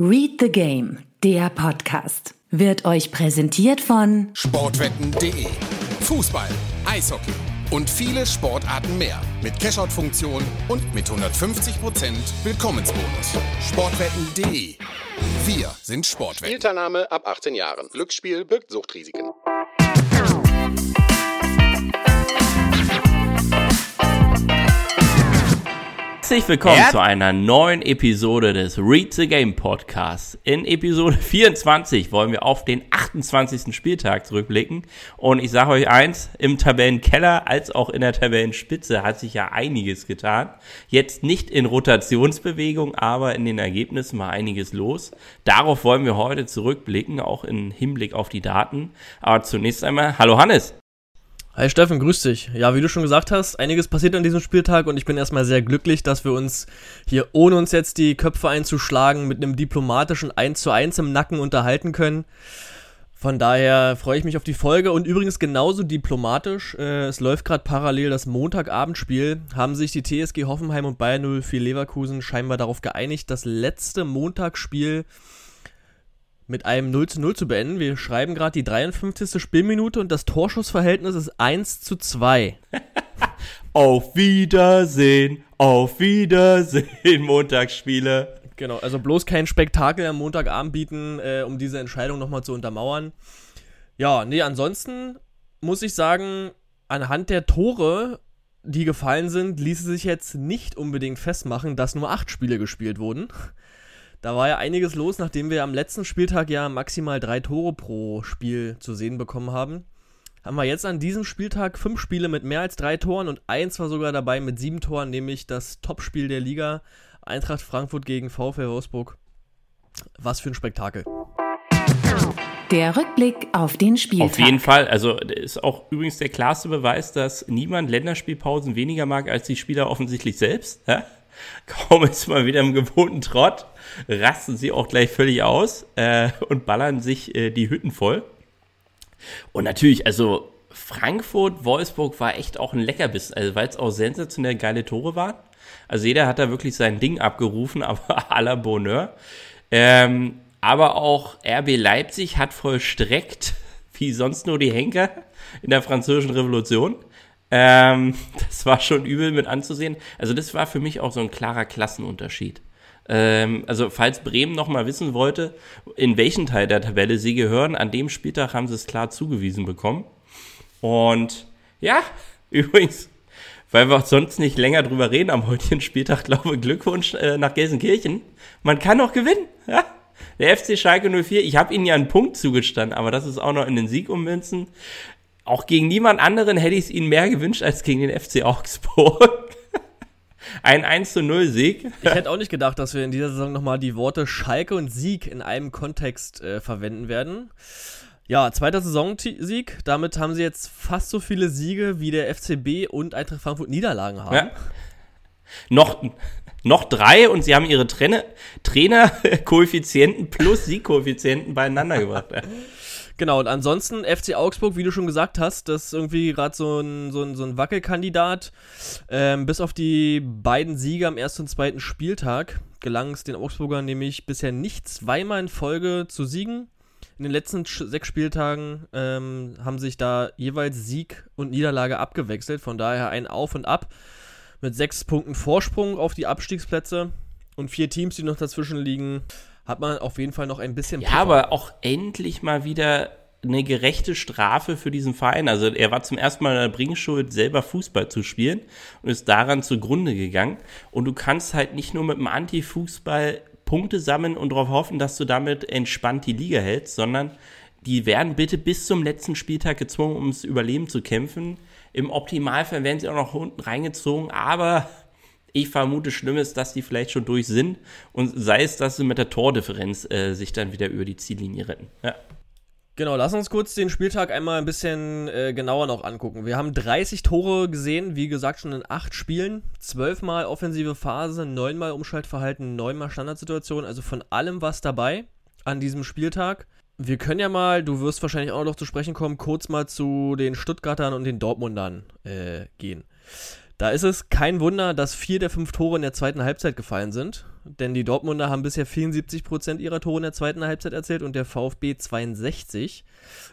Read the Game, der Podcast, wird euch präsentiert von Sportwetten.de. Fußball, Eishockey und viele Sportarten mehr. Mit Cashout-Funktion und mit 150% Willkommensbonus. Sportwetten.de. Wir sind Sportwetten. Spielteilnahme ab 18 Jahren. Glücksspiel birgt Suchtrisiken. Herzlich willkommen zu einer neuen Episode des Read the Game Podcasts. In Episode 24 wollen wir auf den 28. Spieltag zurückblicken. Und ich sage euch eins, im Tabellenkeller als auch in der Tabellenspitze hat sich ja einiges getan. Jetzt nicht in Rotationsbewegung, aber in den Ergebnissen war einiges los. Darauf wollen wir heute zurückblicken, auch im Hinblick auf die Daten. Aber zunächst einmal, hallo Hannes. Hi Steffen, grüß dich. Ja, wie du schon gesagt hast, einiges passiert an diesem Spieltag und ich bin erstmal sehr glücklich, dass wir uns hier, ohne uns jetzt die Köpfe einzuschlagen, mit einem diplomatischen 1 zu 1 im Nacken unterhalten können. Von daher freue ich mich auf die Folge und übrigens genauso diplomatisch, äh, es läuft gerade parallel das Montagabendspiel, haben sich die TSG Hoffenheim und Bayern 04 Leverkusen scheinbar darauf geeinigt, das letzte Montagsspiel mit einem 0 zu 0 zu beenden. Wir schreiben gerade die 53. Spielminute und das Torschussverhältnis ist 1 zu 2. auf Wiedersehen, auf Wiedersehen, Montagsspiele. Genau, also bloß kein Spektakel am Montagabend bieten, äh, um diese Entscheidung nochmal zu untermauern. Ja, nee, ansonsten muss ich sagen, anhand der Tore, die gefallen sind, ließe sich jetzt nicht unbedingt festmachen, dass nur acht Spiele gespielt wurden. Da war ja einiges los, nachdem wir am letzten Spieltag ja maximal drei Tore pro Spiel zu sehen bekommen haben. Haben wir jetzt an diesem Spieltag fünf Spiele mit mehr als drei Toren und eins war sogar dabei mit sieben Toren, nämlich das Topspiel der Liga Eintracht Frankfurt gegen VfL Wolfsburg. Was für ein Spektakel. Der Rückblick auf den Spieltag. Auf jeden Fall. Also ist auch übrigens der klarste Beweis, dass niemand Länderspielpausen weniger mag als die Spieler offensichtlich selbst. Ja? Kaum ist mal wieder im gewohnten Trott, rasten sie auch gleich völlig aus äh, und ballern sich äh, die Hütten voll. Und natürlich, also Frankfurt, Wolfsburg war echt auch ein Leckerbissen, also weil es auch sensationell geile Tore waren. Also jeder hat da wirklich sein Ding abgerufen, aber à la Bonheur. Ähm, aber auch RB Leipzig hat vollstreckt, wie sonst nur die Henker in der französischen Revolution. Ähm, das war schon übel mit anzusehen. Also das war für mich auch so ein klarer Klassenunterschied. Ähm, also falls Bremen noch mal wissen wollte, in welchen Teil der Tabelle sie gehören, an dem Spieltag haben sie es klar zugewiesen bekommen. Und ja, übrigens, weil wir sonst nicht länger drüber reden am heutigen Spieltag, glaube Glückwunsch äh, nach Gelsenkirchen. Man kann noch gewinnen. Ja? Der FC Schalke 04, ich habe ihnen ja einen Punkt zugestanden, aber das ist auch noch in den Sieg ummünzen auch gegen niemand anderen hätte ich es ihnen mehr gewünscht als gegen den FC Augsburg. Ein 1 zu 0 Sieg. Ich hätte auch nicht gedacht, dass wir in dieser Saison nochmal die Worte Schalke und Sieg in einem Kontext äh, verwenden werden. Ja, zweiter Saisonsieg. Damit haben sie jetzt fast so viele Siege wie der FCB und Eintracht Frankfurt Niederlagen haben. Ja. Noch, noch drei und sie haben ihre Trainer, Trainer-Koeffizienten plus Siegkoeffizienten beieinander gebracht. Genau, und ansonsten FC Augsburg, wie du schon gesagt hast, das ist irgendwie gerade so ein, so, ein, so ein Wackelkandidat. Ähm, bis auf die beiden Siege am ersten und zweiten Spieltag gelang es den Augsburgern nämlich bisher nicht zweimal in Folge zu siegen. In den letzten sechs Spieltagen ähm, haben sich da jeweils Sieg und Niederlage abgewechselt. Von daher ein Auf und Ab mit sechs Punkten Vorsprung auf die Abstiegsplätze und vier Teams, die noch dazwischen liegen hat man auf jeden Fall noch ein bisschen. Ja, aber auch endlich mal wieder eine gerechte Strafe für diesen Verein. Also er war zum ersten Mal in der Bringschuld, selber Fußball zu spielen und ist daran zugrunde gegangen. Und du kannst halt nicht nur mit dem Anti-Fußball Punkte sammeln und darauf hoffen, dass du damit entspannt die Liga hältst, sondern die werden bitte bis zum letzten Spieltag gezwungen, ums Überleben zu kämpfen. Im Optimalfall werden sie auch noch unten reingezogen, aber ich vermute Schlimmes, dass die vielleicht schon durch sind und sei es, dass sie mit der Tordifferenz äh, sich dann wieder über die Ziellinie retten. Ja. Genau, lass uns kurz den Spieltag einmal ein bisschen äh, genauer noch angucken. Wir haben 30 Tore gesehen, wie gesagt, schon in 8 Spielen. 12 Mal offensive Phase, 9 Mal Umschaltverhalten, 9 Mal Standardsituation. Also von allem was dabei an diesem Spieltag. Wir können ja mal, du wirst wahrscheinlich auch noch zu sprechen kommen, kurz mal zu den Stuttgartern und den Dortmundern äh, gehen. Da ist es kein Wunder, dass vier der fünf Tore in der zweiten Halbzeit gefallen sind. Denn die Dortmunder haben bisher 74% ihrer Tore in der zweiten Halbzeit erzählt und der VfB 62.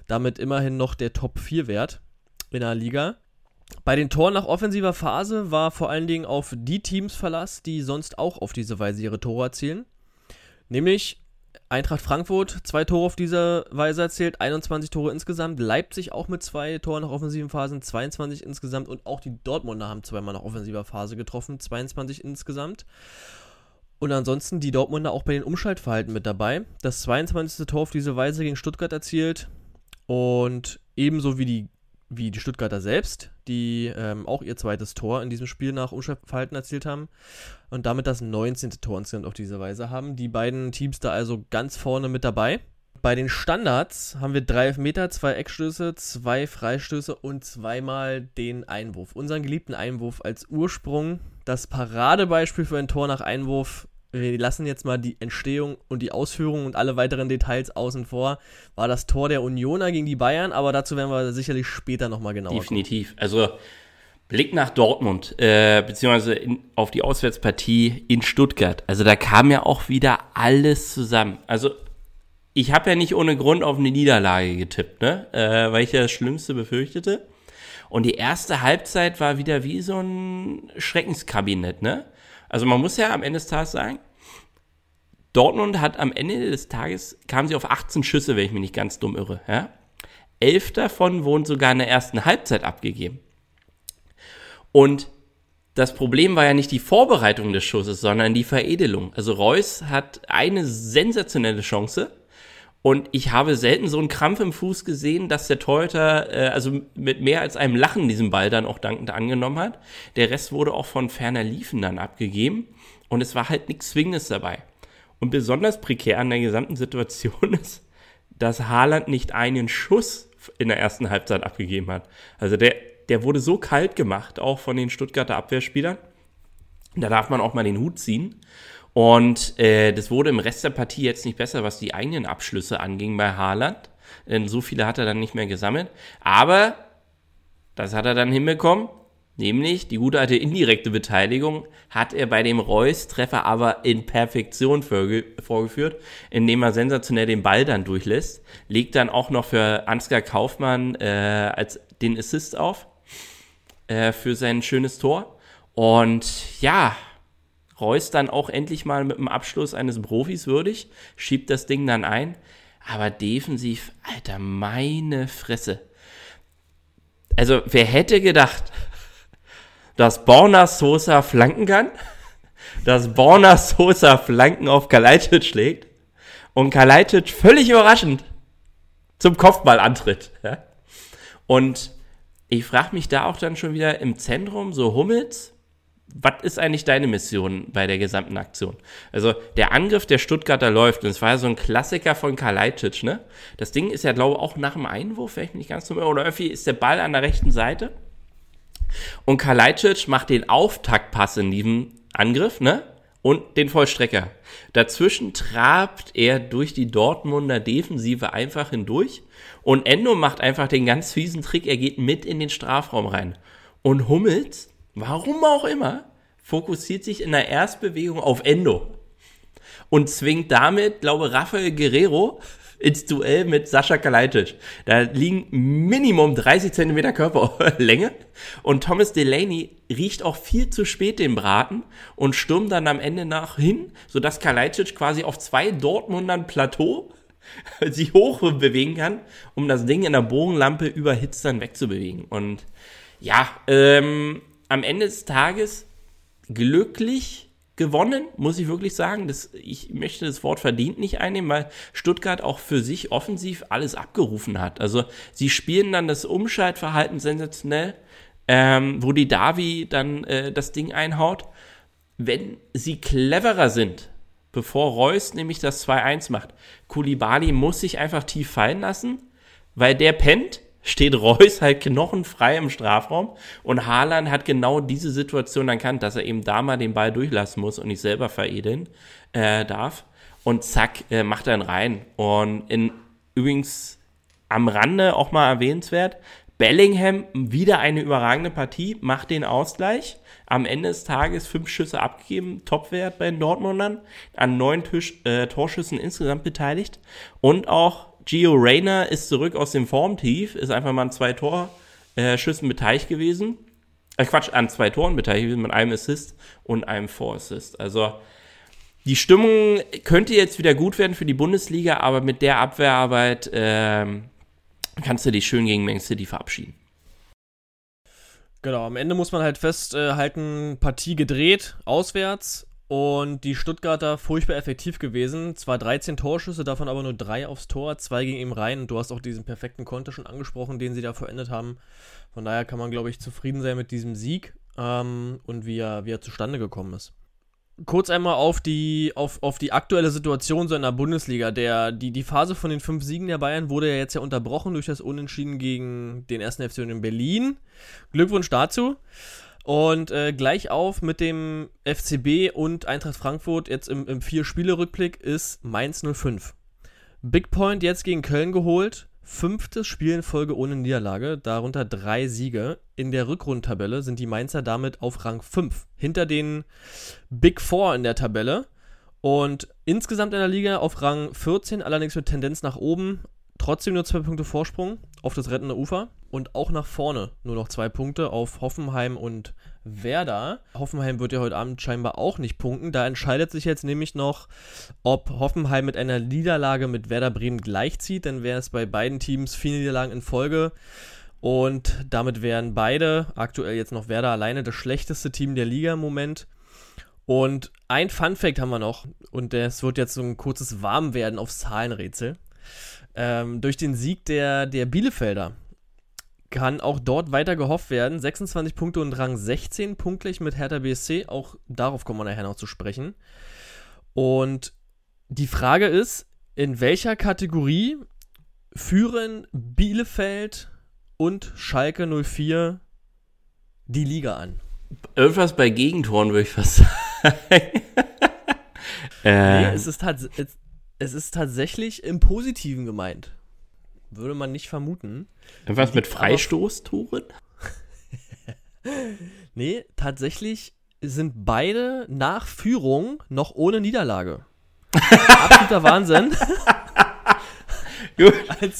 Damit immerhin noch der Top-4-Wert in der Liga. Bei den Toren nach offensiver Phase war vor allen Dingen auf die Teams Verlass, die sonst auch auf diese Weise ihre Tore erzielen. Nämlich Eintracht Frankfurt zwei Tore auf diese Weise erzielt, 21 Tore insgesamt. Leipzig auch mit zwei Toren nach offensiven Phasen, 22 insgesamt. Und auch die Dortmunder haben zweimal nach offensiver Phase getroffen, 22 insgesamt. Und ansonsten die Dortmunder auch bei den Umschaltverhalten mit dabei. Das 22. Tor auf diese Weise gegen Stuttgart erzielt. Und ebenso wie die wie die Stuttgarter selbst, die ähm, auch ihr zweites Tor in diesem Spiel nach Umschaltverhalten erzielt haben und damit das 19. Tor insgesamt auf diese Weise haben. Die beiden Teams da also ganz vorne mit dabei. Bei den Standards haben wir drei Meter, zwei Eckstöße, zwei Freistöße und zweimal den Einwurf. Unseren geliebten Einwurf als Ursprung, das Paradebeispiel für ein Tor nach Einwurf wir lassen jetzt mal die Entstehung und die Ausführung und alle weiteren Details außen vor, war das Tor der Unioner gegen die Bayern, aber dazu werden wir sicherlich später nochmal genauer Definitiv. Gucken. Also Blick nach Dortmund, äh, beziehungsweise in, auf die Auswärtspartie in Stuttgart. Also da kam ja auch wieder alles zusammen. Also ich habe ja nicht ohne Grund auf eine Niederlage getippt, ne? Äh, weil ich ja das Schlimmste befürchtete. Und die erste Halbzeit war wieder wie so ein Schreckenskabinett, ne? Also man muss ja am Ende des Tages sagen, Dortmund hat am Ende des Tages, kam sie auf 18 Schüsse, wenn ich mich nicht ganz dumm irre. Ja? Elf davon wurden sogar in der ersten Halbzeit abgegeben. Und das Problem war ja nicht die Vorbereitung des Schusses, sondern die Veredelung. Also Reus hat eine sensationelle Chance und ich habe selten so einen Krampf im Fuß gesehen, dass der Torhüter äh, also mit mehr als einem Lachen diesen Ball dann auch dankend angenommen hat. Der Rest wurde auch von ferner Liefen dann abgegeben und es war halt nichts Zwingendes dabei. Und besonders prekär an der gesamten Situation ist, dass Haaland nicht einen Schuss in der ersten Halbzeit abgegeben hat. Also der, der wurde so kalt gemacht, auch von den Stuttgarter Abwehrspielern. Da darf man auch mal den Hut ziehen. Und äh, das wurde im Rest der Partie jetzt nicht besser, was die eigenen Abschlüsse anging bei Haaland. Denn so viele hat er dann nicht mehr gesammelt. Aber das hat er dann hinbekommen. Nämlich die gute alte indirekte Beteiligung hat er bei dem Reus-Treffer aber in Perfektion vorgeführt, indem er sensationell den Ball dann durchlässt. Legt dann auch noch für Ansgar Kaufmann äh, als den Assist auf äh, für sein schönes Tor. Und ja, Reus dann auch endlich mal mit dem Abschluss eines Profis würdig, schiebt das Ding dann ein. Aber defensiv, Alter, meine Fresse. Also, wer hätte gedacht, dass Borna Sosa flanken kann, dass Borna Sosa Flanken auf Kalajdzic schlägt und Kalajdzic völlig überraschend zum Kopfball antritt. Und ich frage mich da auch dann schon wieder im Zentrum, so Hummels, was ist eigentlich deine Mission bei der gesamten Aktion? Also der Angriff der Stuttgarter läuft und es war ja so ein Klassiker von Kalajdzic, ne? Das Ding ist ja, glaube ich, auch nach dem Einwurf, mich nicht ganz dumm oder irgendwie ist der Ball an der rechten Seite und Kalajdzic macht den Auftaktpass in diesem Angriff, ne? Und den Vollstrecker. Dazwischen trabt er durch die Dortmunder Defensive einfach hindurch und Endo macht einfach den ganz fiesen Trick, er geht mit in den Strafraum rein. Und Hummels warum auch immer, fokussiert sich in der Erstbewegung auf Endo und zwingt damit, glaube Rafael Guerrero ins Duell mit Sascha Kalajdzic. Da liegen Minimum 30 Zentimeter Körperlänge und Thomas Delaney riecht auch viel zu spät den Braten und stürmt dann am Ende nach hin, sodass Kalajdzic quasi auf zwei Dortmundern Plateau sich hoch bewegen kann, um das Ding in der Bogenlampe überhitzt dann wegzubewegen. Und ja, ähm, am Ende des Tages glücklich gewonnen, muss ich wirklich sagen. Das, ich möchte das Wort verdient nicht einnehmen, weil Stuttgart auch für sich offensiv alles abgerufen hat. Also sie spielen dann das Umschaltverhalten sensationell, ähm, wo die Davi dann äh, das Ding einhaut. Wenn sie cleverer sind, bevor Reus nämlich das 2-1 macht, Kulibali muss sich einfach tief fallen lassen, weil der pennt steht Reus halt knochenfrei im Strafraum und Haaland hat genau diese Situation erkannt, dass er eben da mal den Ball durchlassen muss und nicht selber veredeln äh, darf. Und zack, äh, macht er ihn rein. Und in, übrigens am Rande auch mal erwähnenswert, Bellingham wieder eine überragende Partie, macht den Ausgleich. Am Ende des Tages fünf Schüsse abgegeben, Topwert bei den Dortmundern, an neun Tisch, äh, Torschüssen insgesamt beteiligt. Und auch Gio Reyna ist zurück aus dem Formtief, ist einfach mal an zwei Torschüssen beteiligt gewesen. Äh, Quatsch, an zwei Toren beteiligt gewesen, mit einem Assist und einem Vorassist. Also die Stimmung könnte jetzt wieder gut werden für die Bundesliga, aber mit der Abwehrarbeit ähm, kannst du dich schön gegen Man City verabschieden. Genau, am Ende muss man halt festhalten, Partie gedreht, auswärts und die Stuttgarter furchtbar effektiv gewesen. Zwar 13 Torschüsse, davon aber nur drei aufs Tor, zwei gegen ihm rein. Und du hast auch diesen perfekten Konter schon angesprochen, den sie da verendet haben. Von daher kann man, glaube ich, zufrieden sein mit diesem Sieg ähm, und wie er, wie er zustande gekommen ist kurz einmal auf die, auf, auf die aktuelle Situation so in der Bundesliga. Der, die, die Phase von den fünf Siegen der Bayern wurde ja jetzt ja unterbrochen durch das Unentschieden gegen den ersten FC in Berlin. Glückwunsch dazu. Und äh, gleich auf mit dem FCB und Eintracht Frankfurt jetzt im, im Vier-Spiele-Rückblick ist Mainz 05. Big Point jetzt gegen Köln geholt fünftes Spiel in Folge ohne Niederlage, darunter drei Siege. In der Rückrundtabelle sind die Mainzer damit auf Rang 5, hinter den Big Four in der Tabelle. Und insgesamt in der Liga auf Rang 14, allerdings mit Tendenz nach oben. Trotzdem nur zwei Punkte Vorsprung auf das rettende Ufer und auch nach vorne nur noch zwei Punkte auf Hoffenheim und Werder. Hoffenheim wird ja heute Abend scheinbar auch nicht punkten. Da entscheidet sich jetzt nämlich noch, ob Hoffenheim mit einer Niederlage mit Werder Bremen gleichzieht. Dann wäre es bei beiden Teams vier Niederlagen in Folge. Und damit wären beide, aktuell jetzt noch Werder alleine, das schlechteste Team der Liga im Moment. Und ein Fun Fact haben wir noch, und das wird jetzt so ein kurzes Warmwerden aufs Zahlenrätsel. Ähm, durch den Sieg der, der Bielefelder kann auch dort weiter gehofft werden. 26 Punkte und Rang 16 punktlich mit Hertha BSC. Auch darauf kommen wir nachher noch zu sprechen. Und die Frage ist, in welcher Kategorie führen Bielefeld und Schalke 04 die Liga an? Irgendwas bei Gegentoren würde ich fast sagen. äh. nee, es ist, es ist tatsächlich im Positiven gemeint. Würde man nicht vermuten. Was mit Freistoßtoren? nee, tatsächlich sind beide nach Führung noch ohne Niederlage. Absoluter Wahnsinn. Gut. Als,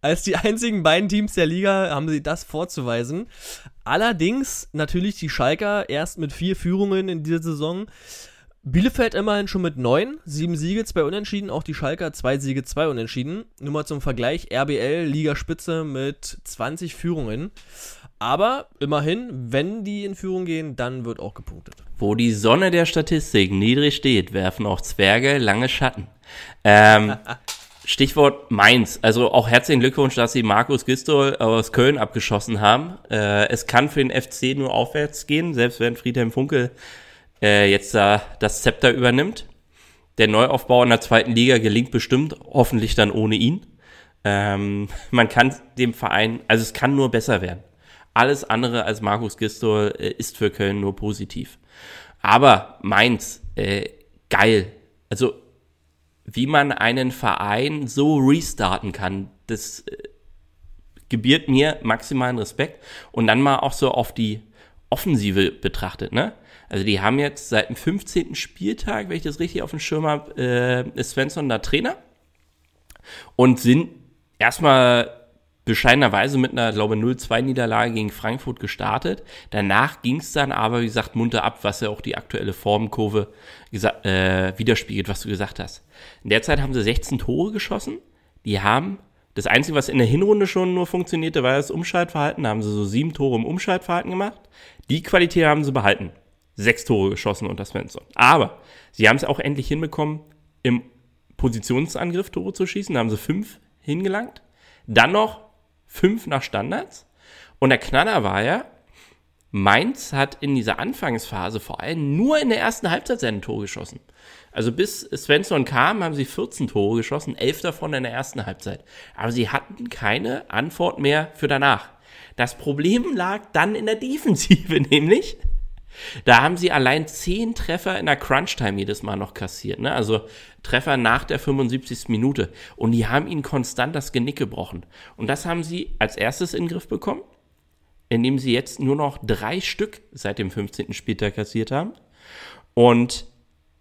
als die einzigen beiden Teams der Liga haben sie das vorzuweisen. Allerdings natürlich die Schalker erst mit vier Führungen in dieser Saison. Bielefeld immerhin schon mit neun, sieben Siege, zwei Unentschieden, auch die Schalker zwei Siege, zwei Unentschieden. Nur mal zum Vergleich, RBL Ligaspitze mit 20 Führungen. Aber immerhin, wenn die in Führung gehen, dann wird auch gepunktet. Wo die Sonne der Statistik niedrig steht, werfen auch Zwerge lange Schatten. Ähm, Stichwort Mainz. Also auch herzlichen Glückwunsch, dass sie Markus Gistol aus Köln abgeschossen haben. Äh, es kann für den FC nur aufwärts gehen, selbst wenn Friedhelm Funkel äh, jetzt da das Zepter übernimmt. Der Neuaufbau in der zweiten Liga gelingt bestimmt, hoffentlich dann ohne ihn. Ähm, man kann dem Verein, also es kann nur besser werden. Alles andere als Markus Gistol äh, ist für Köln nur positiv. Aber Mainz, äh, geil. Also wie man einen Verein so restarten kann, das äh, gebiert mir maximalen Respekt. Und dann mal auch so auf die Offensive betrachtet, ne? Also die haben jetzt seit dem 15. Spieltag, wenn ich das richtig auf dem Schirm habe, äh, ist Svensson da Trainer und sind erstmal bescheidenerweise mit einer, glaube ich, 0-2-Niederlage gegen Frankfurt gestartet. Danach ging es dann aber, wie gesagt, munter ab, was ja auch die aktuelle Formkurve äh, widerspiegelt, was du gesagt hast. In der Zeit haben sie 16 Tore geschossen. Die haben, das Einzige, was in der Hinrunde schon nur funktionierte, war das Umschaltverhalten. Da haben sie so sieben Tore im Umschaltverhalten gemacht. Die Qualität haben sie behalten sechs Tore geschossen unter Svensson. Aber sie haben es auch endlich hinbekommen, im Positionsangriff Tore zu schießen. Da haben sie fünf hingelangt. Dann noch fünf nach Standards. Und der Knaller war ja, Mainz hat in dieser Anfangsphase vor allem nur in der ersten Halbzeit seine Tore geschossen. Also bis Svensson kam, haben sie 14 Tore geschossen, elf davon in der ersten Halbzeit. Aber sie hatten keine Antwort mehr für danach. Das Problem lag dann in der Defensive, nämlich Da haben sie allein zehn Treffer in der Crunch-Time jedes Mal noch kassiert. Ne? Also Treffer nach der 75. Minute. Und die haben ihnen konstant das Genick gebrochen. Und das haben sie als erstes in den Griff bekommen, indem sie jetzt nur noch drei Stück seit dem 15. Spieltag kassiert haben. Und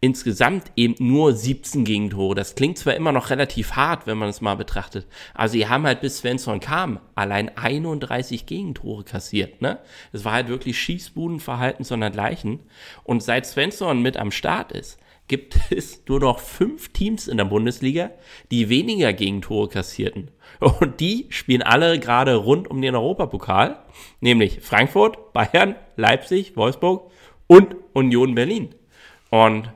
insgesamt eben nur 17 Gegentore. Das klingt zwar immer noch relativ hart, wenn man es mal betrachtet, aber sie haben halt bis Svensson kam allein 31 Gegentore kassiert. Ne? Das war halt wirklich Schießbudenverhalten sondergleichen. Und seit Svensson mit am Start ist, gibt es nur noch fünf Teams in der Bundesliga, die weniger Gegentore kassierten. Und die spielen alle gerade rund um den Europapokal, nämlich Frankfurt, Bayern, Leipzig, Wolfsburg und Union Berlin. Und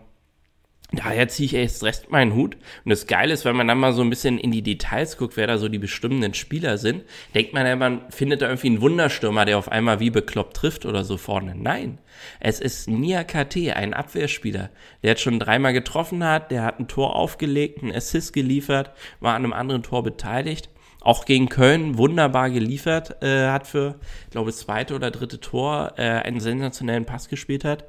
Daher ziehe ich erst recht meinen Hut. Und das Geile ist, wenn man dann mal so ein bisschen in die Details guckt, wer da so die bestimmenden Spieler sind, denkt man ja, man findet da irgendwie einen Wunderstürmer, der auf einmal wie bekloppt trifft oder so vorne. Nein, es ist Nia KT, ein Abwehrspieler, der jetzt schon dreimal getroffen hat, der hat ein Tor aufgelegt, einen Assist geliefert, war an einem anderen Tor beteiligt. Auch gegen Köln wunderbar geliefert, äh, hat für, ich glaube, das zweite oder dritte Tor äh, einen sensationellen Pass gespielt hat.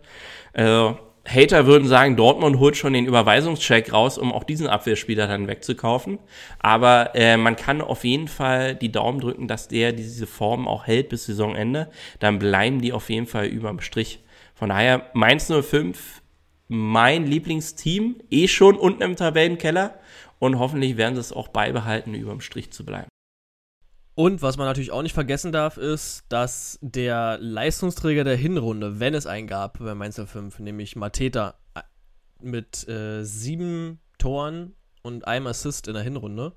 Äh, Hater würden sagen, Dortmund holt schon den Überweisungscheck raus, um auch diesen Abwehrspieler dann wegzukaufen. Aber äh, man kann auf jeden Fall die Daumen drücken, dass der diese Form auch hält bis Saisonende. Dann bleiben die auf jeden Fall überm Strich. Von daher Mainz 05, mein Lieblingsteam, eh schon unten im Tabellenkeller. Und hoffentlich werden sie es auch beibehalten, überm Strich zu bleiben. Und was man natürlich auch nicht vergessen darf, ist, dass der Leistungsträger der Hinrunde, wenn es einen gab bei Mainz 05, nämlich Mateta äh, mit äh, sieben Toren und einem Assist in der Hinrunde,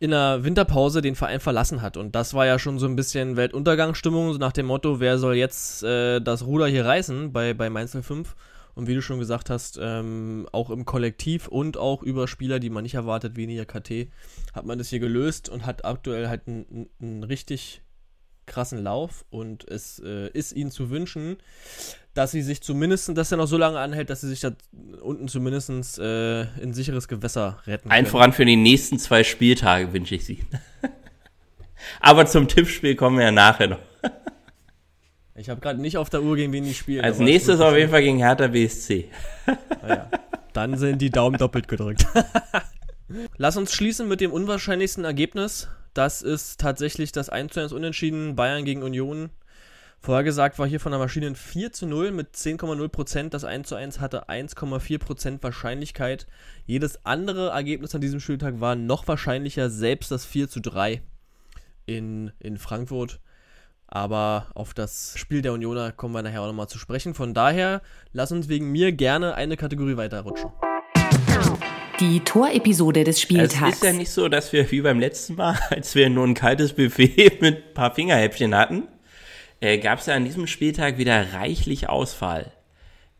in der Winterpause den Verein verlassen hat. Und das war ja schon so ein bisschen Weltuntergangsstimmung, nach dem Motto, wer soll jetzt äh, das Ruder hier reißen bei, bei Mainz 05. Und wie du schon gesagt hast, ähm, auch im Kollektiv und auch über Spieler, die man nicht erwartet, weniger KT, hat man das hier gelöst und hat aktuell halt einen, einen richtig krassen Lauf und es äh, ist ihnen zu wünschen, dass sie sich zumindest, dass er noch so lange anhält, dass sie sich da unten zumindest äh, in sicheres Gewässer retten können. Ein voran für die nächsten zwei Spieltage wünsche ich sie. Aber zum Tippspiel kommen wir ja nachher noch. Ich habe gerade nicht auf der Uhr, gegen wen die spielen. Als nächstes auf jeden Fall gegen Hertha BSC. Naja, ah dann sind die Daumen doppelt gedrückt. Lass uns schließen mit dem unwahrscheinlichsten Ergebnis. Das ist tatsächlich das 1 zu 1 Unentschieden Bayern gegen Union. Vorhergesagt war hier von der Maschine ein 4 zu 0 mit 10,0%. Das 1 zu 1 hatte 1,4% Wahrscheinlichkeit. Jedes andere Ergebnis an diesem Spieltag war noch wahrscheinlicher, selbst das 4 zu 3 in, in Frankfurt. Aber auf das Spiel der Unioner kommen wir nachher auch nochmal zu sprechen. Von daher, lass uns wegen mir gerne eine Kategorie weiterrutschen. Die Torepisode des Spieltags. Es ist ja nicht so, dass wir wie beim letzten Mal, als wir nur ein kaltes Buffet mit ein paar Fingerhäppchen hatten, äh, gab es ja an diesem Spieltag wieder reichlich Ausfall.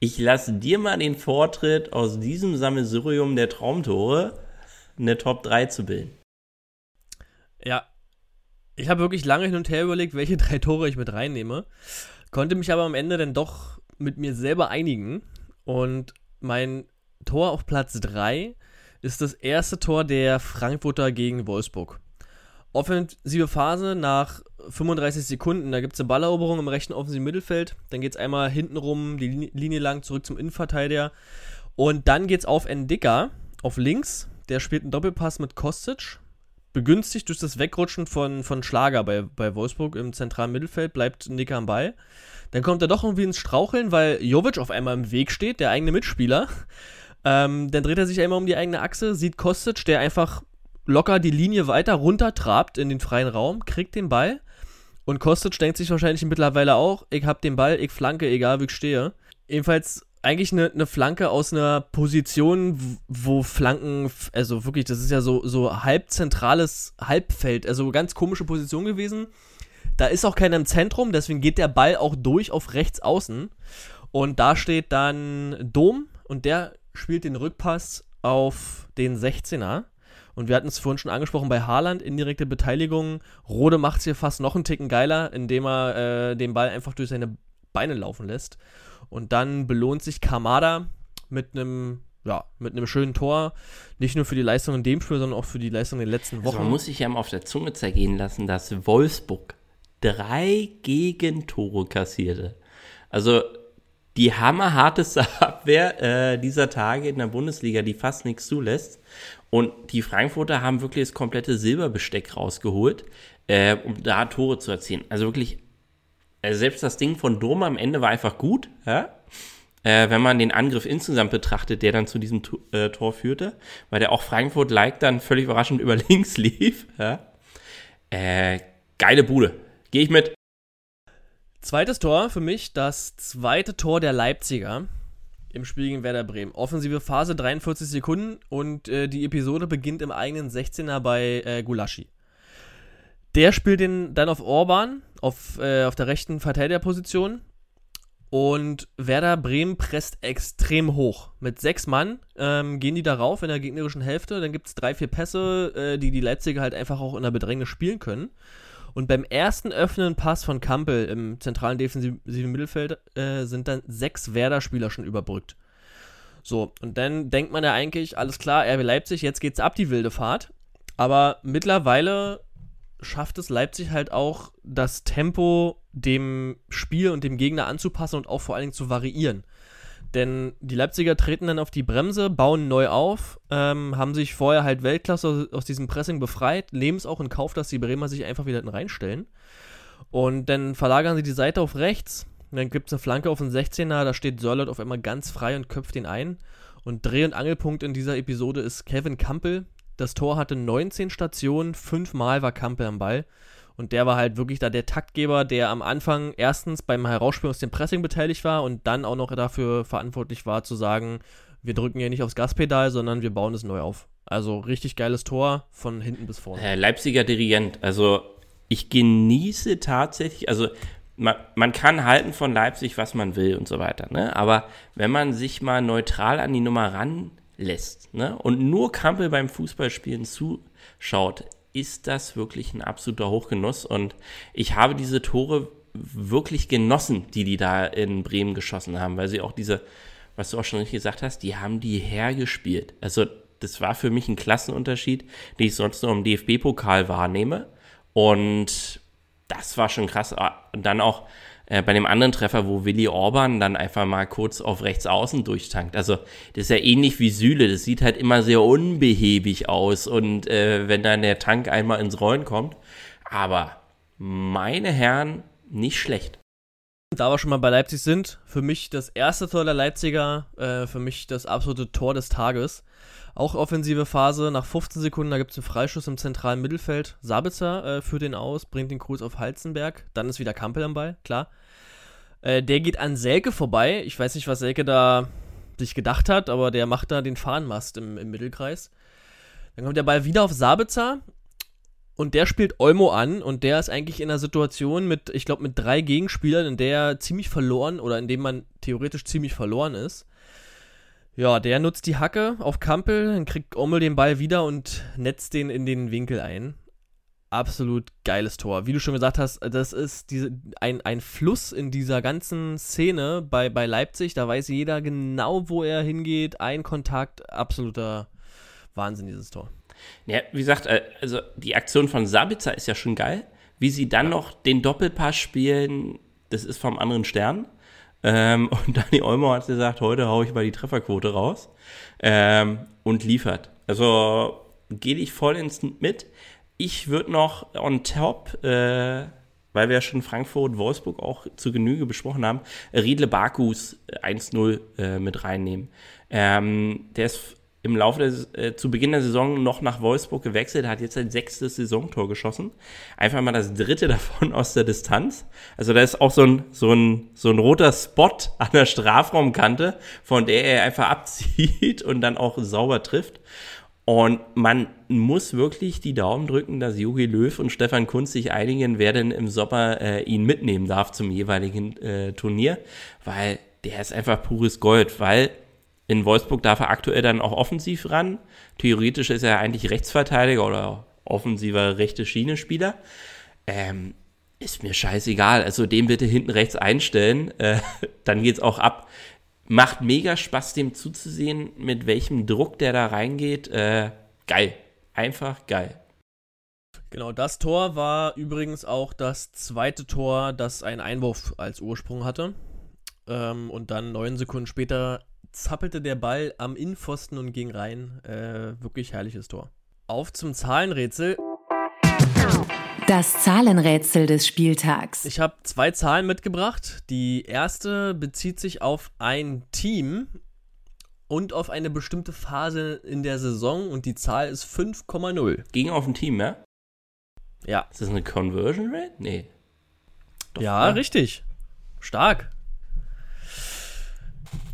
Ich lasse dir mal den Vortritt, aus diesem Sammelsurium der Traumtore eine Top 3 zu bilden. Ja, ich habe wirklich lange hin und her überlegt, welche drei Tore ich mit reinnehme. Konnte mich aber am Ende dann doch mit mir selber einigen. Und mein Tor auf Platz 3 ist das erste Tor der Frankfurter gegen Wolfsburg. Offensive Phase nach 35 Sekunden. Da gibt es eine Balleroberung im rechten offensiven Mittelfeld. Dann geht es einmal hintenrum die Linie lang zurück zum Innenverteidiger. Und dann geht es auf Endika auf links. Der spielt einen Doppelpass mit Kostic begünstigt durch das Wegrutschen von, von Schlager bei, bei Wolfsburg im zentralen Mittelfeld, bleibt Nicker am Ball. Dann kommt er doch irgendwie ins Straucheln, weil Jovic auf einmal im Weg steht, der eigene Mitspieler. Ähm, dann dreht er sich einmal um die eigene Achse, sieht Kostic, der einfach locker die Linie weiter runtertrabt in den freien Raum, kriegt den Ball. Und Kostic denkt sich wahrscheinlich mittlerweile auch, ich hab den Ball, ich flanke, egal wie ich stehe. Ebenfalls eigentlich eine, eine Flanke aus einer Position, wo Flanken, also wirklich, das ist ja so, so halbzentrales Halbfeld, also ganz komische Position gewesen. Da ist auch keiner im Zentrum, deswegen geht der Ball auch durch auf rechts außen. Und da steht dann Dom und der spielt den Rückpass auf den 16er. Und wir hatten es vorhin schon angesprochen bei Haaland, indirekte Beteiligung. Rode macht es hier fast noch einen Ticken geiler, indem er äh, den Ball einfach durch seine Beine laufen lässt. Und dann belohnt sich Kamada mit einem ja, mit einem schönen Tor. Nicht nur für die Leistung in dem Spiel, sondern auch für die Leistung in den letzten Wochen. Also man muss sich ja mal auf der Zunge zergehen lassen, dass Wolfsburg drei Gegentore kassierte. Also die hammerharteste Abwehr äh, dieser Tage in der Bundesliga, die fast nichts zulässt. Und die Frankfurter haben wirklich das komplette Silberbesteck rausgeholt, äh, um da Tore zu erzielen. Also wirklich, also selbst das Ding von Dom am Ende war einfach gut, ja? äh, wenn man den Angriff insgesamt betrachtet, der dann zu diesem äh, Tor führte, weil der auch Frankfurt-like dann völlig überraschend über links lief. Ja? Äh, geile Bude. Gehe ich mit. Zweites Tor für mich, das zweite Tor der Leipziger im Spiel gegen Werder Bremen. Offensive Phase 43 Sekunden und äh, die Episode beginnt im eigenen 16er bei äh, Gulaschi. Der spielt den dann auf Orban, auf, äh, auf der rechten Verteidigerposition. Und Werder Bremen presst extrem hoch. Mit sechs Mann ähm, gehen die darauf in der gegnerischen Hälfte. Dann gibt es drei, vier Pässe, äh, die die Leipziger halt einfach auch in der Bedrängnis spielen können. Und beim ersten öffnenden Pass von Kampel im zentralen defensiven Mittelfeld äh, sind dann sechs Werder-Spieler schon überbrückt. So, und dann denkt man ja eigentlich, alles klar, RB Leipzig, jetzt geht's ab die wilde Fahrt. Aber mittlerweile schafft es Leipzig halt auch, das Tempo dem Spiel und dem Gegner anzupassen und auch vor allen Dingen zu variieren. Denn die Leipziger treten dann auf die Bremse, bauen neu auf, ähm, haben sich vorher halt Weltklasse aus, diesem Pressing befreit, nehmen es auch in Kauf, dass die Bremer sich einfach wieder reinstellen. Und dann verlagern sie die Seite auf rechts. Dann gibt es eine Flanke auf den 16er, da steht Sörlot auf einmal ganz frei und köpft ihn ein. Und Dreh- und Angelpunkt in dieser Episode ist Kevin Campbell. Das Tor hatte 19 Stationen, fünfmal war Campbell am Ball. Und der war halt wirklich da der Taktgeber, der am Anfang erstens beim Herausspielen aus dem Pressing beteiligt war und dann auch noch dafür verantwortlich war zu sagen, wir drücken hier nicht aufs Gaspedal, sondern wir bauen es neu auf. Also richtig geiles Tor von hinten bis vorne. Leipziger Dirigent, also ich genieße tatsächlich, also man, man, kann halten von Leipzig, was man will und so weiter, ne? Aber wenn man sich mal neutral an die Nummer ranlässt, ne? Und nur Kampel beim Fußballspielen zuschaut, ist das wirklich ein absoluter Hochgenuss. Und ich habe diese Tore wirklich genossen, die die da in Bremen geschossen haben, weil sie auch diese, was du auch schon richtig gesagt hast, die haben die hergespielt. Also das war für mich ein Klassenunterschied, den ich sonst nur im DFB-Pokal wahrnehme. Und das war schon krass. Und dann auch äh, bei dem anderen Treffer, wo Willi Orban dann einfach mal kurz auf rechts außen durchtankt. Also das ist ja ähnlich wie Süle, das sieht halt immer sehr unbehäbig aus und äh, wenn dann der Tank einmal ins Rollen kommt. Aber meine Herren, nicht schlecht. Da wir schon mal bei Leipzig sind, für mich das erste Tor der Leipziger, äh, für mich das absolute Tor des Tages. Auch offensive Phase, nach 15 Sekunden, da gibt es einen Freischuss im zentralen Mittelfeld. Sabitzer äh, führt den aus, bringt den Kurs auf Halzenberg. Dann ist wieder Kampel am Ball, klar. Äh, der geht an Selke vorbei. Ich weiß nicht, was Selke da sich gedacht hat, aber der macht da den Fahnenmast im, im Mittelkreis. Dann kommt der Ball wieder auf Sabitzer und der spielt Olmo an und der ist eigentlich in einer Situation mit, ich glaube, mit drei Gegenspielern, in der er ziemlich verloren oder in dem man theoretisch ziemlich verloren ist. Ja, der nutzt die Hacke auf Kampel, dann kriegt Ommel den Ball wieder und netzt den in den Winkel ein absolut geiles Tor. Wie du schon gesagt hast, das ist diese, ein, ein Fluss in dieser ganzen Szene bei, bei Leipzig. Da weiß jeder genau, wo er hingeht. Ein Kontakt, absoluter Wahnsinn, dieses Tor. Ja, wie gesagt, äh, also die Aktion von Sabitzer ist ja schon geil. Wie sie dann noch den Doppelpass spielen, das ist vom anderen Stern. Ähm, und Dani Olmo hat gesagt, heute haue ich mal die Trefferquote raus. Ähm, und liefert. Also gehe ich voll ins mit. Ich würde noch on top, äh, weil wir ja schon Frankfurt, Wolfsburg auch zu Genüge besprochen haben, Riedle Bakus 1-0 äh, mit reinnehmen. Ähm, der ist im Laufe der, äh, zu Beginn der Saison noch nach Wolfsburg gewechselt, hat jetzt sein sechstes Saisontor geschossen. Einfach mal das dritte davon aus der Distanz. Also da ist auch so ein, so ein, so ein roter Spot an der Strafraumkante, von der er einfach abzieht und dann auch sauber trifft. Und man muss wirklich die Daumen drücken, dass Jogi Löw und Stefan Kunz sich einigen, wer denn im Sommer äh, ihn mitnehmen darf zum jeweiligen äh, Turnier, weil der ist einfach pures Gold, weil in Wolfsburg darf er aktuell dann auch offensiv ran. Theoretisch ist er eigentlich Rechtsverteidiger oder offensiver rechte Schienespieler. Ähm, ist mir scheißegal. Also den bitte hinten rechts einstellen, äh, dann geht's auch ab macht mega Spaß, dem zuzusehen, mit welchem Druck der da reingeht. Äh, geil. Einfach geil. Genau, das Tor war übrigens auch das zweite Tor, das einen Einwurf als Ursprung hatte. Äh, ähm, und dann neun Sekunden später zappelte der Ball am Innenpfosten und ging rein. Äh, wirklich herrliches Tor. Auf zum Zahlenrätsel. Das Zahlenrätsel des Spieltags. Ich habe zwei Zahlen mitgebracht. Die erste bezieht sich auf ein Team und auf eine bestimmte Phase in der Saison und die Zahl ist 5,0. Ging auf ein Team, ja? Ja. Ist das eine Conversion Rate? Nee. Doch, ja, ne? richtig. Stark.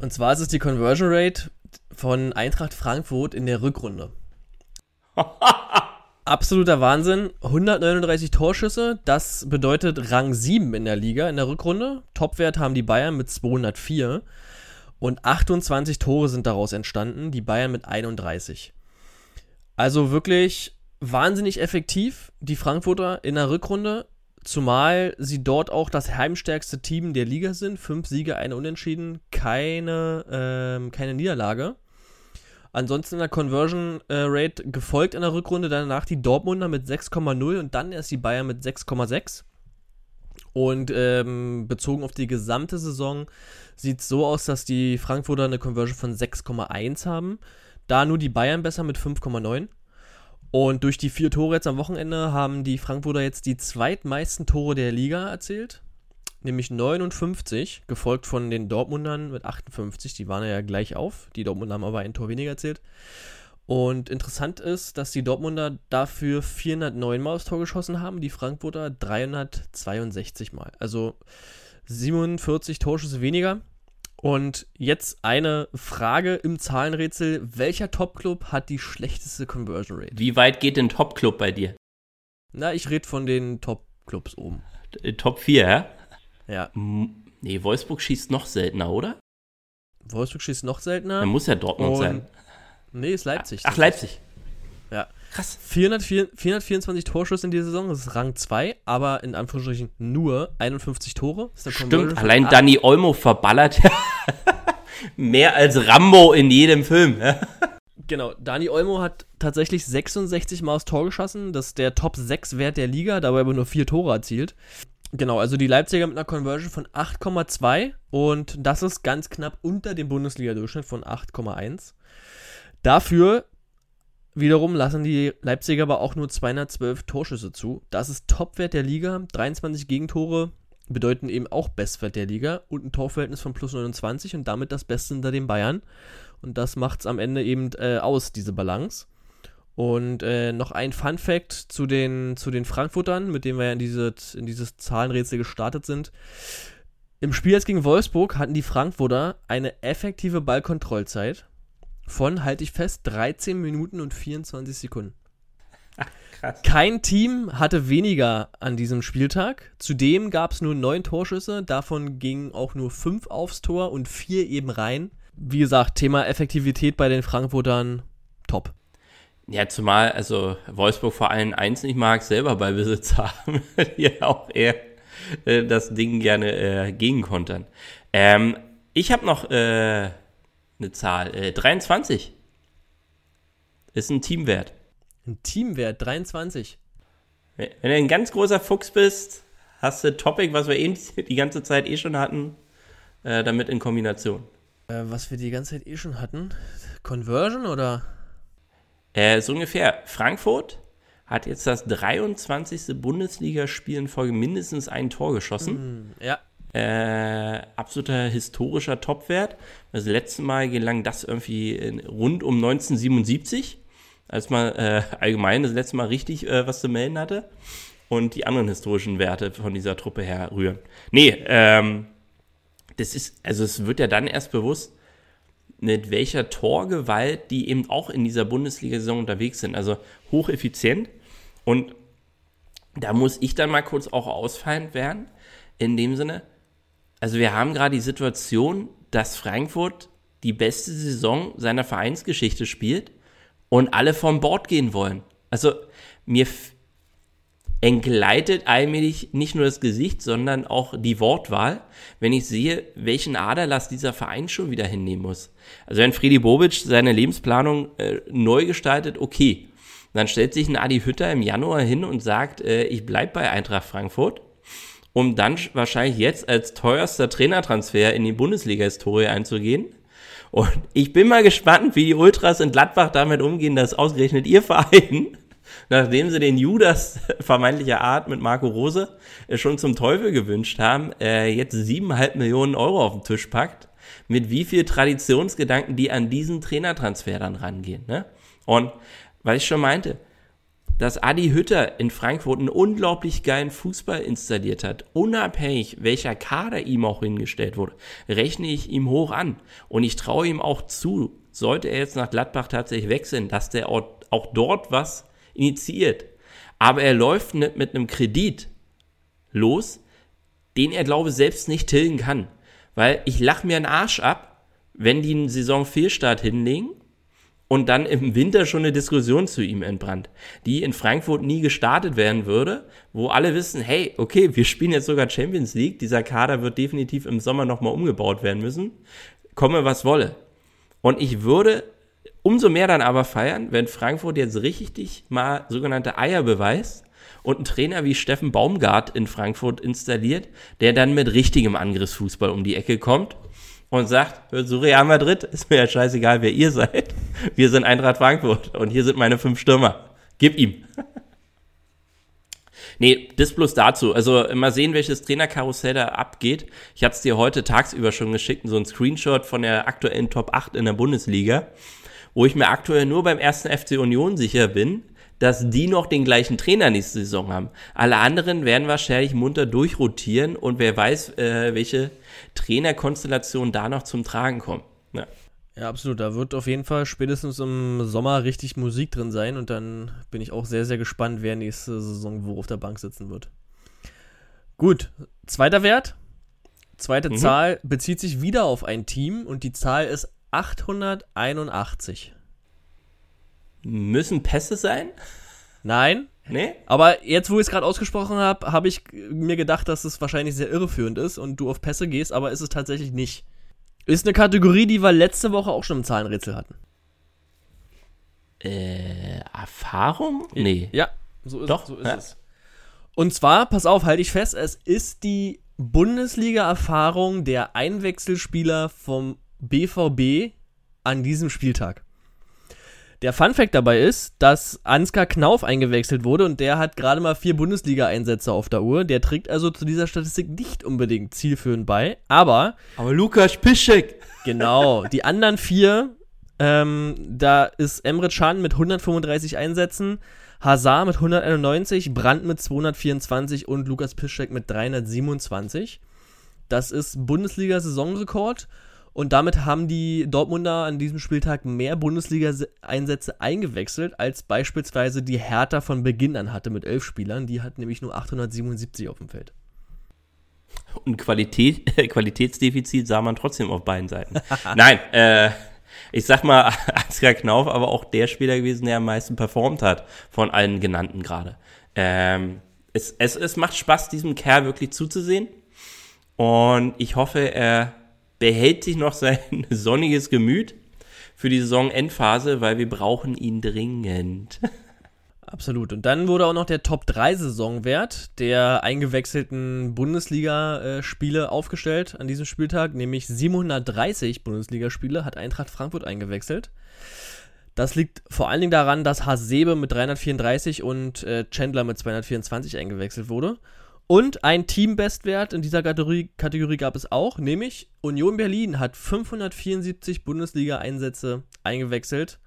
Und zwar ist es die Conversion Rate von Eintracht Frankfurt in der Rückrunde. Absoluter Wahnsinn. 139 Torschüsse, das bedeutet Rang 7 in der Liga in der Rückrunde. Topwert haben die Bayern mit 204 und 28 Tore sind daraus entstanden, die Bayern mit 31. Also wirklich wahnsinnig effektiv, die Frankfurter in der Rückrunde, zumal sie dort auch das heimstärkste Team der Liga sind. Fünf Siege, eine Unentschieden, keine, ähm, keine Niederlage. Ansonsten in der Conversion äh, Rate gefolgt in der Rückrunde, danach die Dortmunder mit 6,0 und dann erst die Bayern mit 6,6. Und ähm, bezogen auf die gesamte Saison sieht es so aus, dass die Frankfurter eine Conversion von 6,1 haben. Da nur die Bayern besser mit 5,9. Und durch die vier Tore jetzt am Wochenende haben die Frankfurter jetzt die zweitmeisten Tore der Liga erzielt. Nämlich 59, gefolgt von den Dortmundern mit 58. Die waren ja gleich auf. Die Dortmunder haben aber ein Tor weniger erzielt. Und interessant ist, dass die Dortmunder dafür 409 Mal aufs Tor geschossen haben, die Frankfurter 362 Mal. Also 47 Torschüsse weniger. Und jetzt eine Frage im Zahlenrätsel. Welcher Topclub hat die schlechteste Conversion Rate? Wie weit geht denn Top-Club bei dir? Na, ich rede von den Top-Clubs oben. Äh, Top 4, ja? Ja. Nee, Wolfsburg schießt noch seltener, oder? Wolfsburg schießt noch seltener. Dann muss ja Dortmund Und- sein. Nee, ist Leipzig. Ach, Leipzig. Ja. Krass. 404, 424 Torschüsse in dieser Saison, das ist Rang 2, aber in Anführungsstrichen nur 51 Tore. Stimmt, allein acht- Danny Olmo verballert mehr als Rambo in jedem Film. Genau, Dani Olmo hat tatsächlich 66 Mal aufs Tor geschossen. Das ist der Top 6 Wert der Liga, dabei aber nur vier Tore erzielt. Genau, also die Leipziger mit einer Conversion von 8,2 und das ist ganz knapp unter dem Bundesliga-Durchschnitt von 8,1. Dafür wiederum lassen die Leipziger aber auch nur 212 Torschüsse zu. Das ist Topwert der Liga. 23 Gegentore bedeuten eben auch Bestwert der Liga und ein Torverhältnis von plus 29 und damit das Beste hinter den Bayern. Und das macht es am Ende eben äh, aus, diese Balance. Und äh, noch ein Fun Fact zu den, zu den Frankfurtern, mit denen wir ja in, diese, in dieses Zahlenrätsel gestartet sind. Im Spiel jetzt gegen Wolfsburg hatten die Frankfurter eine effektive Ballkontrollzeit von, halte ich fest, 13 Minuten und 24 Sekunden. Krass. Kein Team hatte weniger an diesem Spieltag. Zudem gab es nur neun Torschüsse, davon gingen auch nur fünf aufs Tor und vier eben rein. Wie gesagt, Thema Effektivität bei den Frankfurtern top. Ja, zumal, also Wolfsburg vor allem eins nicht mag, selber bei Besitz haben, die auch eher äh, das Ding gerne äh, gegenkontern. Ähm, ich habe noch äh, eine Zahl, äh, 23. Ist ein Teamwert. Ein Teamwert 23. Wenn du ein ganz großer Fuchs bist, hast du Topic, was wir eben die ganze Zeit eh schon hatten, äh, damit in Kombination. Äh, was wir die ganze Zeit eh schon hatten. Conversion oder? Äh, so ungefähr. Frankfurt hat jetzt das 23. Bundesligaspiel in Folge mindestens ein Tor geschossen. Ja. Äh, absoluter historischer Topwert. Das letzte Mal gelang das irgendwie rund um 1977, als man äh, allgemein das letzte Mal richtig äh, was zu melden hatte. Und die anderen historischen Werte von dieser Truppe herrühren. Nee, ähm, das ist, also es wird ja dann erst bewusst, mit welcher Torgewalt die eben auch in dieser Bundesliga-Saison unterwegs sind. Also hocheffizient. Und da muss ich dann mal kurz auch ausfallend werden. In dem Sinne, also wir haben gerade die Situation, dass Frankfurt die beste Saison seiner Vereinsgeschichte spielt und alle vom Bord gehen wollen. Also mir entgleitet allmählich nicht nur das Gesicht, sondern auch die Wortwahl, wenn ich sehe, welchen Aderlass dieser Verein schon wieder hinnehmen muss. Also wenn Freddy Bobic seine Lebensplanung äh, neu gestaltet, okay. Dann stellt sich ein Adi Hütter im Januar hin und sagt, äh, ich bleib bei Eintracht Frankfurt. um dann wahrscheinlich jetzt als teuerster Trainertransfer in die Bundesliga-Historie einzugehen. Und ich bin mal gespannt, wie die Ultras in Gladbach damit umgehen, dass ausgerechnet ihr Verein, nachdem sie den Judas vermeintlicher Art mit Marco Rose äh, schon zum Teufel gewünscht haben, äh, jetzt siebeneinhalb Millionen Euro auf den Tisch packt, mit wie viel Traditionsgedanken die an diesen Trainertransfer dann rangehen. Ne? Und weil ich schon meinte, dass Adi Hütter in Frankfurt einen unglaublich geilen Fußball installiert hat, unabhängig welcher Kader ihm auch hingestellt wurde, rechne ich ihm hoch an. Und ich traue ihm auch zu, sollte er jetzt nach Gladbach tatsächlich wechseln, dass der auch dort was initiiert. Aber er läuft nicht mit einem Kredit los, den er, glaube ich, selbst nicht tilgen kann. Weil ich lache mir einen Arsch ab, wenn die einen Saisonfehlstart hinlegen und dann im Winter schon eine Diskussion zu ihm entbrannt, die in Frankfurt nie gestartet werden würde, wo alle wissen, hey, okay, wir spielen jetzt sogar Champions League, dieser Kader wird definitiv im Sommer nochmal umgebaut werden müssen, komme was wolle. Und ich würde umso mehr dann aber feiern, wenn Frankfurt jetzt richtig mal sogenannte Eier beweist und einen Trainer wie Steffen Baumgart in Frankfurt installiert, der dann mit richtigem Angriffsfußball um die Ecke kommt und sagt, zu Real Madrid, ist mir ja scheißegal, wer ihr seid. Wir sind Eintracht Frankfurt und hier sind meine fünf Stürmer. Gib ihm. Nee, das bloß dazu. Also mal sehen, welches Trainerkarussell da abgeht. Ich hatte es dir heute tagsüber schon geschickt, so ein Screenshot von der aktuellen Top 8 in der Bundesliga, wo ich mir aktuell nur beim ersten FC Union sicher bin, dass die noch den gleichen Trainer nächste Saison haben. Alle anderen werden wahrscheinlich munter durchrotieren und wer weiß, äh, welche Trainerkonstellation da noch zum Tragen kommt. Ja. Ja, absolut. Da wird auf jeden Fall spätestens im Sommer richtig Musik drin sein und dann bin ich auch sehr, sehr gespannt, wer nächste Saison wo auf der Bank sitzen wird. Gut, zweiter Wert. Zweite mhm. Zahl bezieht sich wieder auf ein Team und die Zahl ist 881. Müssen Pässe sein? Nein. Nee? Aber jetzt, wo ich es gerade ausgesprochen habe, habe ich mir gedacht, dass es wahrscheinlich sehr irreführend ist und du auf Pässe gehst, aber ist es tatsächlich nicht. Ist eine Kategorie, die wir letzte Woche auch schon im Zahlenrätsel hatten. Äh, Erfahrung? Nee. Ja, so ist, Doch, so ist ja. es. Und zwar, pass auf, halte ich fest, es ist die Bundesliga-Erfahrung der Einwechselspieler vom BVB an diesem Spieltag. Der Funfact dabei ist, dass Ansgar Knauf eingewechselt wurde und der hat gerade mal vier Bundesliga-Einsätze auf der Uhr. Der trägt also zu dieser Statistik nicht unbedingt zielführend bei, aber. Aber Lukas Piszek. Genau, die anderen vier, ähm, da ist Emre Can mit 135 Einsätzen, Hazard mit 191, Brandt mit 224 und Lukas Piszek mit 327. Das ist Bundesliga-Saisonrekord. Und damit haben die Dortmunder an diesem Spieltag mehr Bundesliga-Einsätze eingewechselt, als beispielsweise die Hertha von Beginn an hatte mit elf Spielern. Die hat nämlich nur 877 auf dem Feld. Und Qualität, Qualitätsdefizit sah man trotzdem auf beiden Seiten. Nein, äh, ich sag mal, Ansgar Knauf, aber auch der Spieler gewesen, der am meisten performt hat von allen genannten gerade. Ähm, es, es, es macht Spaß, diesem Kerl wirklich zuzusehen. Und ich hoffe, er behält sich noch sein sonniges Gemüt für die Saisonendphase, weil wir brauchen ihn dringend. Absolut. Und dann wurde auch noch der Top 3 Saisonwert der eingewechselten Bundesliga-Spiele aufgestellt an diesem Spieltag, nämlich 730 Bundesligaspiele hat Eintracht Frankfurt eingewechselt. Das liegt vor allen Dingen daran, dass Hasebe mit 334 und äh, Chandler mit 224 eingewechselt wurde. Und ein Teambestwert in dieser Kategorie, Kategorie gab es auch, nämlich Union Berlin hat 574 Bundesliga-Einsätze eingewechselt.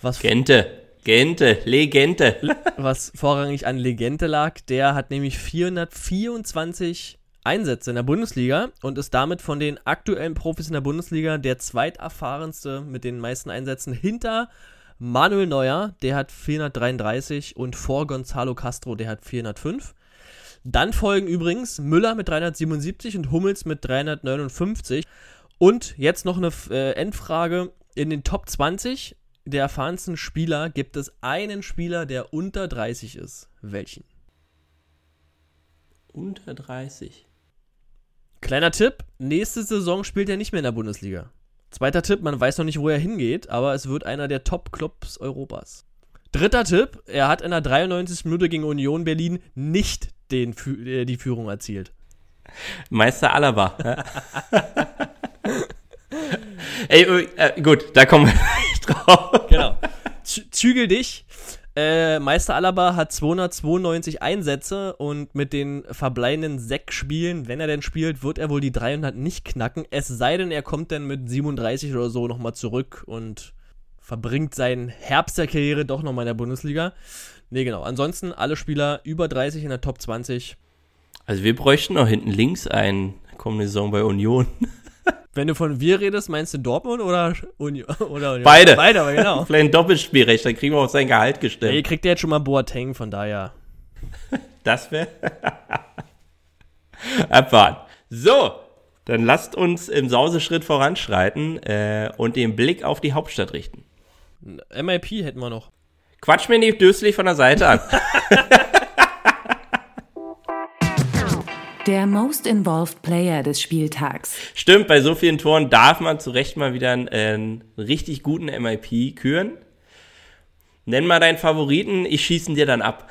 Was Gente, Gente, Legende. was vorrangig an Legende lag. Der hat nämlich 424 Einsätze in der Bundesliga und ist damit von den aktuellen Profis in der Bundesliga der zweiterfahrenste mit den meisten Einsätzen hinter Manuel Neuer, der hat 433 und vor Gonzalo Castro, der hat 405. Dann folgen übrigens Müller mit 377 und Hummels mit 359. Und jetzt noch eine äh, Endfrage. In den Top 20 der erfahrensten Spieler gibt es einen Spieler, der unter 30 ist. Welchen? Unter 30. Kleiner Tipp: Nächste Saison spielt er nicht mehr in der Bundesliga. Zweiter Tipp: Man weiß noch nicht, wo er hingeht, aber es wird einer der Top-Clubs Europas. Dritter Tipp: Er hat in der 93. Minute gegen Union Berlin nicht den, äh, die Führung erzielt. Meister Alaba. Ey, äh, gut, da kommen wir nicht drauf. Genau. Zügel dich. Äh, Meister Alaba hat 292 Einsätze und mit den verbleibenden sechs Spielen, wenn er denn spielt, wird er wohl die 300 nicht knacken. Es sei denn, er kommt dann mit 37 oder so nochmal zurück und verbringt seinen Herbst der Karriere doch nochmal in der Bundesliga. Ne, genau. Ansonsten alle Spieler über 30 in der Top 20. Also wir bräuchten noch hinten links einen kommende Saison bei Union. Wenn du von wir redest, meinst du Dortmund oder Union? Oder Union? Beide. Beide, aber genau. Vielleicht ein Doppelspielrecht, dann kriegen wir auch sein Gehalt gestellt. Nee, kriegt der jetzt schon mal Boateng, von daher. das wäre. Abwarten. So, dann lasst uns im Sauseschritt voranschreiten äh, und den Blick auf die Hauptstadt richten. MIP hätten wir noch. Quatsch mir nicht döslich von der Seite an. Der Most Involved Player des Spieltags. Stimmt, bei so vielen Toren darf man zu Recht mal wieder einen, äh, einen richtig guten MIP küren. Nenn mal deinen Favoriten, ich schieße dir dann ab.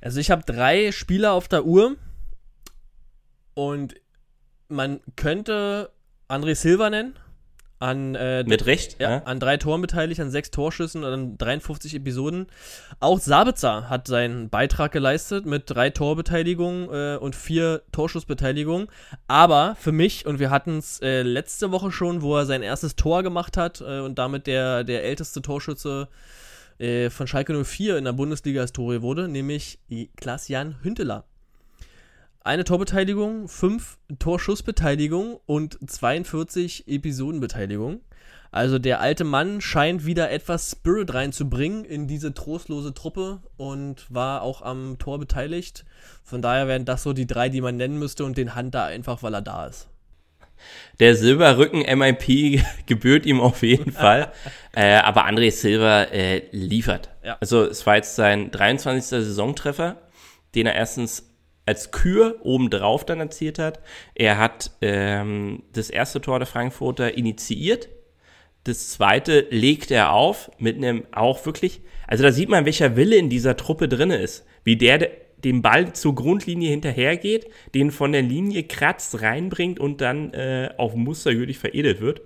Also ich habe drei Spieler auf der Uhr und man könnte André Silva nennen. An, äh, Mit Recht? Ja, ja, an drei Toren beteiligt, an sechs Torschüssen und an 53 Episoden. Auch Sabitzer hat seinen Beitrag geleistet mit drei Torbeteiligungen äh, und vier Torschussbeteiligungen. Aber für mich, und wir hatten es äh, letzte Woche schon, wo er sein erstes Tor gemacht hat äh, und damit der, der älteste Torschütze äh, von Schalke 04 in der Bundesliga-Historie wurde, nämlich Klaas-Jan Hünteler. Eine Torbeteiligung, fünf Torschussbeteiligung und 42 Episodenbeteiligung. Also der alte Mann scheint wieder etwas Spirit reinzubringen in diese trostlose Truppe und war auch am Tor beteiligt. Von daher wären das so die drei, die man nennen müsste und den Hunter einfach, weil er da ist. Der Silberrücken MIP gebührt ihm auf jeden Fall. äh, aber André Silber äh, liefert. Ja. Also es war jetzt sein 23. Saisontreffer, den er erstens als Kür obendrauf dann erzielt hat. Er hat ähm, das erste Tor der Frankfurter initiiert. Das zweite legt er auf mit einem auch wirklich, also da sieht man, welcher Wille in dieser Truppe drin ist. Wie der den Ball zur Grundlinie hinterhergeht, den von der Linie kratzt, reinbringt und dann äh, auf mustergültig veredelt wird.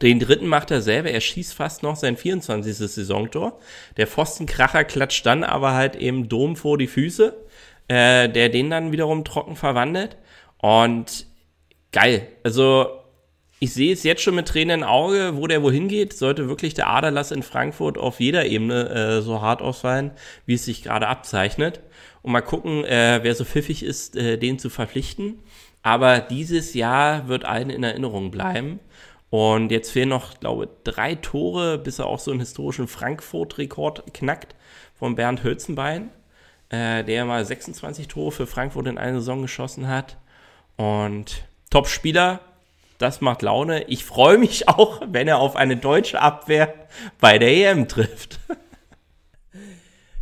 Den dritten macht er selber, er schießt fast noch sein 24. Saisontor. Der Pfostenkracher klatscht dann aber halt eben Dom vor die Füße äh, der den dann wiederum trocken verwandelt. Und geil. Also ich sehe es jetzt schon mit Tränen im Auge, wo der wohin geht. Sollte wirklich der Aderlass in Frankfurt auf jeder Ebene äh, so hart ausfallen, wie es sich gerade abzeichnet. Und mal gucken, äh, wer so pfiffig ist, äh, den zu verpflichten. Aber dieses Jahr wird allen in Erinnerung bleiben. Und jetzt fehlen noch, glaube ich, drei Tore, bis er auch so einen historischen Frankfurt-Rekord knackt von Bernd Hölzenbein äh, der mal 26 Tore für Frankfurt in einer Saison geschossen hat. Und Top-Spieler, das macht Laune. Ich freue mich auch, wenn er auf eine deutsche Abwehr bei der EM trifft.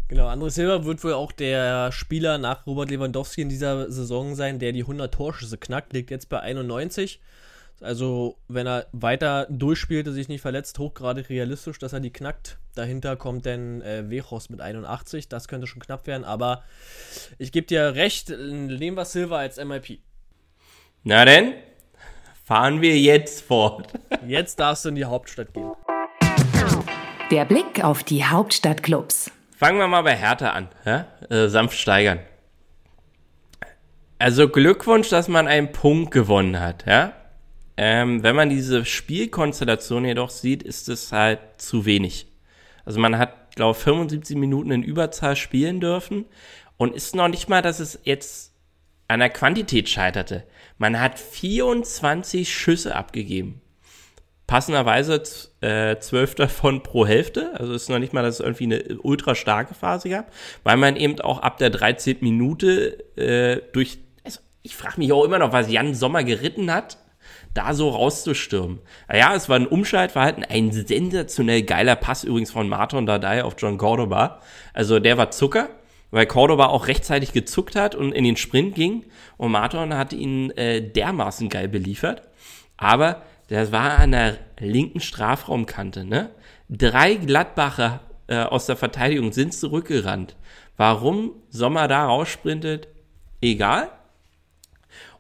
Genau, André Silva wird wohl auch der Spieler nach Robert Lewandowski in dieser Saison sein, der die 100 Torschüsse knackt, liegt jetzt bei 91. Also, wenn er weiter durchspielt sich nicht verletzt, hochgradig realistisch, dass er die knackt. Dahinter kommt dann äh, Wechos mit 81. Das könnte schon knapp werden, aber ich gebe dir recht, nehmen wir Silva als MIP. Na denn, fahren wir jetzt fort. Jetzt darfst du in die Hauptstadt gehen. Der Blick auf die Hauptstadtclubs. Fangen wir mal bei Hertha an. Ja? Äh, sanft steigern. Also Glückwunsch, dass man einen Punkt gewonnen hat. Ja? Ähm, wenn man diese Spielkonstellation jedoch sieht, ist es halt zu wenig. Also man hat, glaube ich, 75 Minuten in Überzahl spielen dürfen und ist noch nicht mal, dass es jetzt an der Quantität scheiterte. Man hat 24 Schüsse abgegeben. Passenderweise äh, 12 davon pro Hälfte. Also ist noch nicht mal, dass es irgendwie eine ultra starke Phase gab, weil man eben auch ab der 13. Minute äh, durch. Also ich frage mich auch immer noch, was Jan Sommer geritten hat da so rauszustürmen. Ja, es war ein Umschaltverhalten, ein sensationell geiler Pass übrigens von Martin Dardai auf John Cordoba. Also der war Zucker, weil Cordoba auch rechtzeitig gezuckt hat und in den Sprint ging und Martin hat ihn äh, dermaßen geil beliefert. Aber das war an der linken Strafraumkante, ne? Drei Gladbacher äh, aus der Verteidigung sind zurückgerannt. Warum Sommer da raussprintet, egal.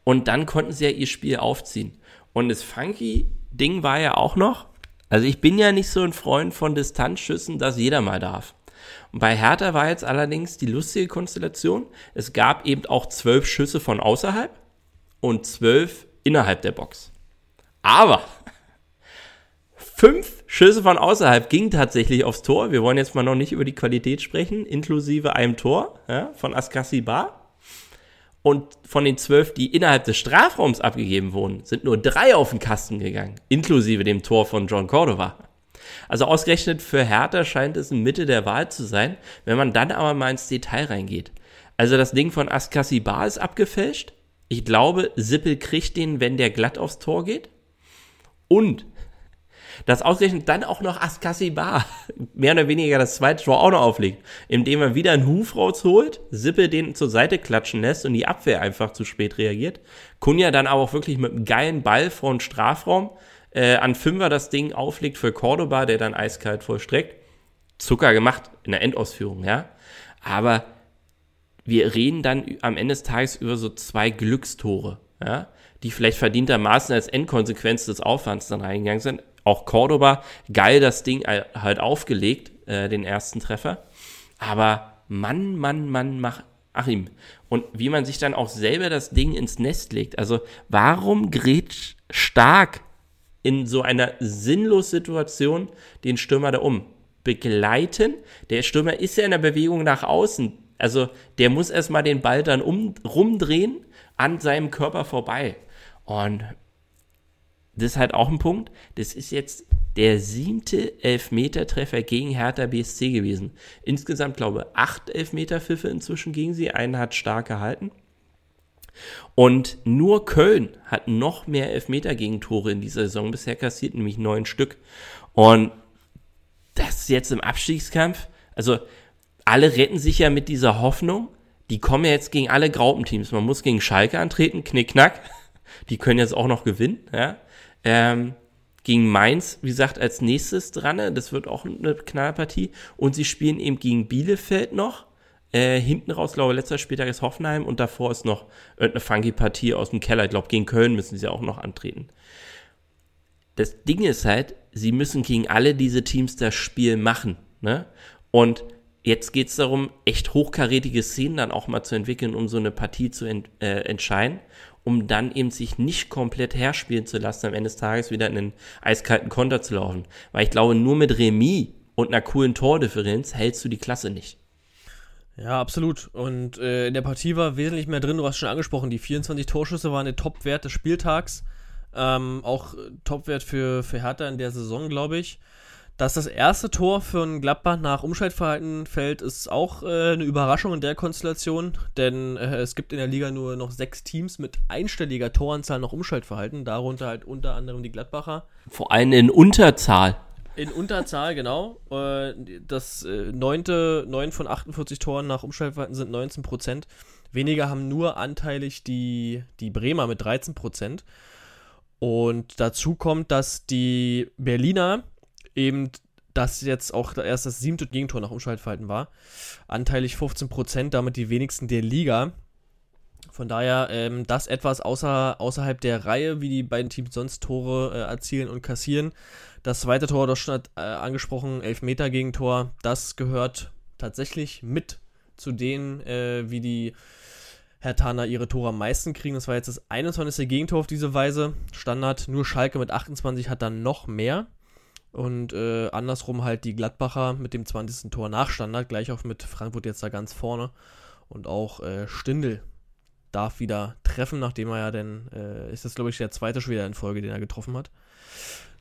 Und dann konnten sie ja ihr Spiel aufziehen. Und das funky Ding war ja auch noch, also ich bin ja nicht so ein Freund von Distanzschüssen, dass jeder mal darf. Und bei Hertha war jetzt allerdings die lustige Konstellation. Es gab eben auch zwölf Schüsse von außerhalb und zwölf innerhalb der Box. Aber fünf Schüsse von außerhalb gingen tatsächlich aufs Tor. Wir wollen jetzt mal noch nicht über die Qualität sprechen, inklusive einem Tor ja, von Askassi Bar. Und von den zwölf, die innerhalb des Strafraums abgegeben wurden, sind nur drei auf den Kasten gegangen, inklusive dem Tor von John Cordova. Also ausgerechnet für Hertha scheint es in Mitte der Wahl zu sein, wenn man dann aber mal ins Detail reingeht. Also das Ding von Askassi Bar ist abgefälscht. Ich glaube, Sippel kriegt den, wenn der glatt aufs Tor geht. Und dass ausgerechnet dann auch noch Askassi Bar mehr oder weniger das zweite Tor auch noch auflegt, indem er wieder einen Huf rausholt, Sippe den zur Seite klatschen lässt und die Abwehr einfach zu spät reagiert. Kunja dann aber auch wirklich mit einem geilen Ball vor den Strafraum äh, an Fünfer das Ding auflegt für Cordoba, der dann eiskalt vollstreckt. Zucker gemacht in der Endausführung, ja. Aber wir reden dann am Ende des Tages über so zwei Glückstore, ja, die vielleicht verdientermaßen als Endkonsequenz des Aufwands dann reingegangen sind auch Cordoba, geil das Ding halt aufgelegt, äh, den ersten Treffer. Aber Mann, Mann, Mann, mach Achim. Und wie man sich dann auch selber das Ding ins Nest legt. Also warum gerät stark in so einer sinnlos Situation den Stürmer da um? Begleiten. Der Stürmer ist ja in der Bewegung nach außen. Also der muss erstmal den Ball dann um, rumdrehen an seinem Körper vorbei. Und das ist halt auch ein Punkt. Das ist jetzt der siebte Elfmetertreffer gegen Hertha BSC gewesen. Insgesamt, glaube ich, acht Elfmeterpfiffe inzwischen gegen sie. Einen hat stark gehalten. Und nur Köln hat noch mehr Elfmeter-Gegentore in dieser Saison bisher kassiert, nämlich neun Stück. Und das ist jetzt im Abstiegskampf. Also alle retten sich ja mit dieser Hoffnung. Die kommen ja jetzt gegen alle Graupenteams. Man muss gegen Schalke antreten, knickknack. Die können jetzt auch noch gewinnen, ja. Ähm, gegen Mainz, wie gesagt, als nächstes dran. Das wird auch eine Knallpartie. Und sie spielen eben gegen Bielefeld noch. Äh, hinten raus, glaube ich, letzter Spieltag ist Hoffenheim und davor ist noch irgendeine funky Partie aus dem Keller. Ich glaube, gegen Köln müssen sie auch noch antreten. Das Ding ist halt, sie müssen gegen alle diese Teams das Spiel machen. Ne? Und jetzt geht es darum, echt hochkarätige Szenen dann auch mal zu entwickeln, um so eine Partie zu ent äh, entscheiden um dann eben sich nicht komplett herspielen zu lassen, am Ende des Tages wieder in einen eiskalten Konter zu laufen. Weil ich glaube, nur mit Remis und einer coolen Tordifferenz hältst du die Klasse nicht. Ja, absolut. Und äh, in der Partie war wesentlich mehr drin, du hast schon angesprochen, die 24 Torschüsse waren der Topwert des Spieltags. Ähm, auch Topwert für, für Hertha in der Saison, glaube ich. Dass das erste Tor für ein Gladbach nach Umschaltverhalten fällt, ist auch äh, eine Überraschung in der Konstellation, denn äh, es gibt in der Liga nur noch sechs Teams mit einstelliger Toranzahl nach Umschaltverhalten, darunter halt unter anderem die Gladbacher. Vor allem in Unterzahl. In Unterzahl, genau. Äh, das äh, neunte, neun von 48 Toren nach Umschaltverhalten sind 19 Prozent. Weniger haben nur anteilig die, die Bremer mit 13 Prozent. Und dazu kommt, dass die Berliner eben das jetzt auch erst das siebte Gegentor nach Umschaltverhalten war. Anteilig 15%, damit die wenigsten der Liga. Von daher ähm, das etwas außer, außerhalb der Reihe, wie die beiden Teams sonst Tore äh, erzielen und kassieren. Das zweite Tor, das schon hat, äh, angesprochen, Elfmeter Gegentor, das gehört tatsächlich mit zu denen, äh, wie die Herr Tana ihre Tore am meisten kriegen. Das war jetzt das 21. Gegentor auf diese Weise. Standard, nur Schalke mit 28 hat dann noch mehr. Und äh, andersrum halt die Gladbacher mit dem 20. Tor nach Standard, gleich auch mit Frankfurt jetzt da ganz vorne. Und auch äh, Stindl darf wieder treffen, nachdem er ja dann, äh, ist das glaube ich der zweite Schwede in Folge, den er getroffen hat.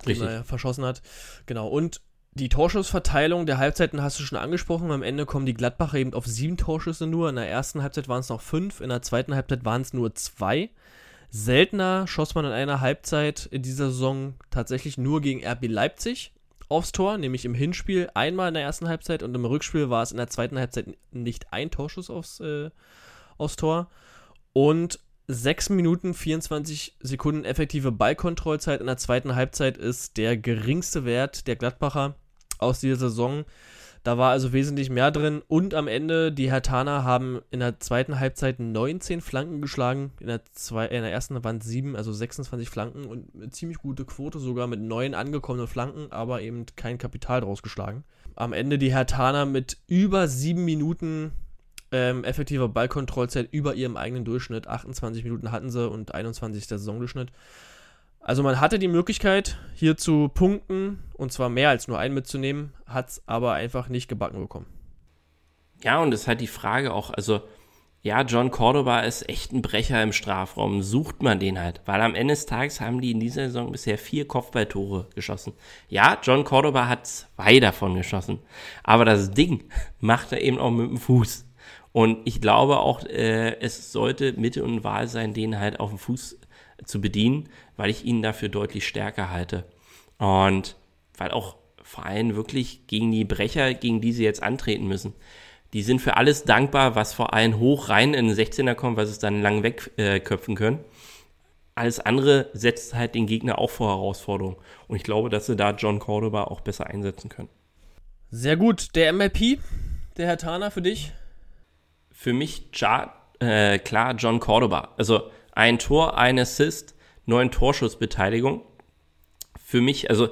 Richtig. Den er verschossen hat. Genau. Und die Torschussverteilung der Halbzeiten hast du schon angesprochen. Am Ende kommen die Gladbacher eben auf sieben Torschüsse nur. In der ersten Halbzeit waren es noch fünf, in der zweiten Halbzeit waren es nur zwei. Seltener schoss man in einer Halbzeit in dieser Saison tatsächlich nur gegen RB Leipzig aufs Tor, nämlich im Hinspiel einmal in der ersten Halbzeit und im Rückspiel war es in der zweiten Halbzeit nicht ein Torschuss aufs, äh, aufs Tor. Und 6 Minuten 24 Sekunden effektive Ballkontrollzeit in der zweiten Halbzeit ist der geringste Wert der Gladbacher aus dieser Saison. Da war also wesentlich mehr drin. Und am Ende, die Hertaner haben in der zweiten Halbzeit 19 Flanken geschlagen. In der, zwei, in der ersten waren es 7, also 26 Flanken und eine ziemlich gute Quote sogar mit neun angekommenen Flanken, aber eben kein Kapital draus geschlagen. Am Ende die Hertaner mit über sieben Minuten ähm, effektiver Ballkontrollzeit über ihrem eigenen Durchschnitt. 28 Minuten hatten sie und 21 der Saisondurchschnitt. Also man hatte die Möglichkeit, hier zu punkten und zwar mehr als nur einen mitzunehmen, hat es aber einfach nicht gebacken bekommen. Ja, und es ist halt die Frage auch, also ja, John Cordoba ist echt ein Brecher im Strafraum. Sucht man den halt. Weil am Ende des Tages haben die in dieser Saison bisher vier Kopfballtore geschossen. Ja, John Cordoba hat zwei davon geschossen. Aber das Ding macht er eben auch mit dem Fuß. Und ich glaube auch, äh, es sollte Mitte und Wahl sein, den halt auf dem Fuß zu bedienen, weil ich ihn dafür deutlich stärker halte. Und weil auch vor allem wirklich gegen die Brecher, gegen die sie jetzt antreten müssen, die sind für alles dankbar, was vor allem hoch rein in den 16er kommt, weil sie es dann lang wegköpfen äh, können. Alles andere setzt halt den Gegner auch vor Herausforderungen. Und ich glaube, dass sie da John Cordoba auch besser einsetzen können. Sehr gut. Der MLP, der Herr Tana für dich? für mich äh, klar John Cordoba. Also ein Tor, ein Assist, neun Torschussbeteiligung. Für mich, also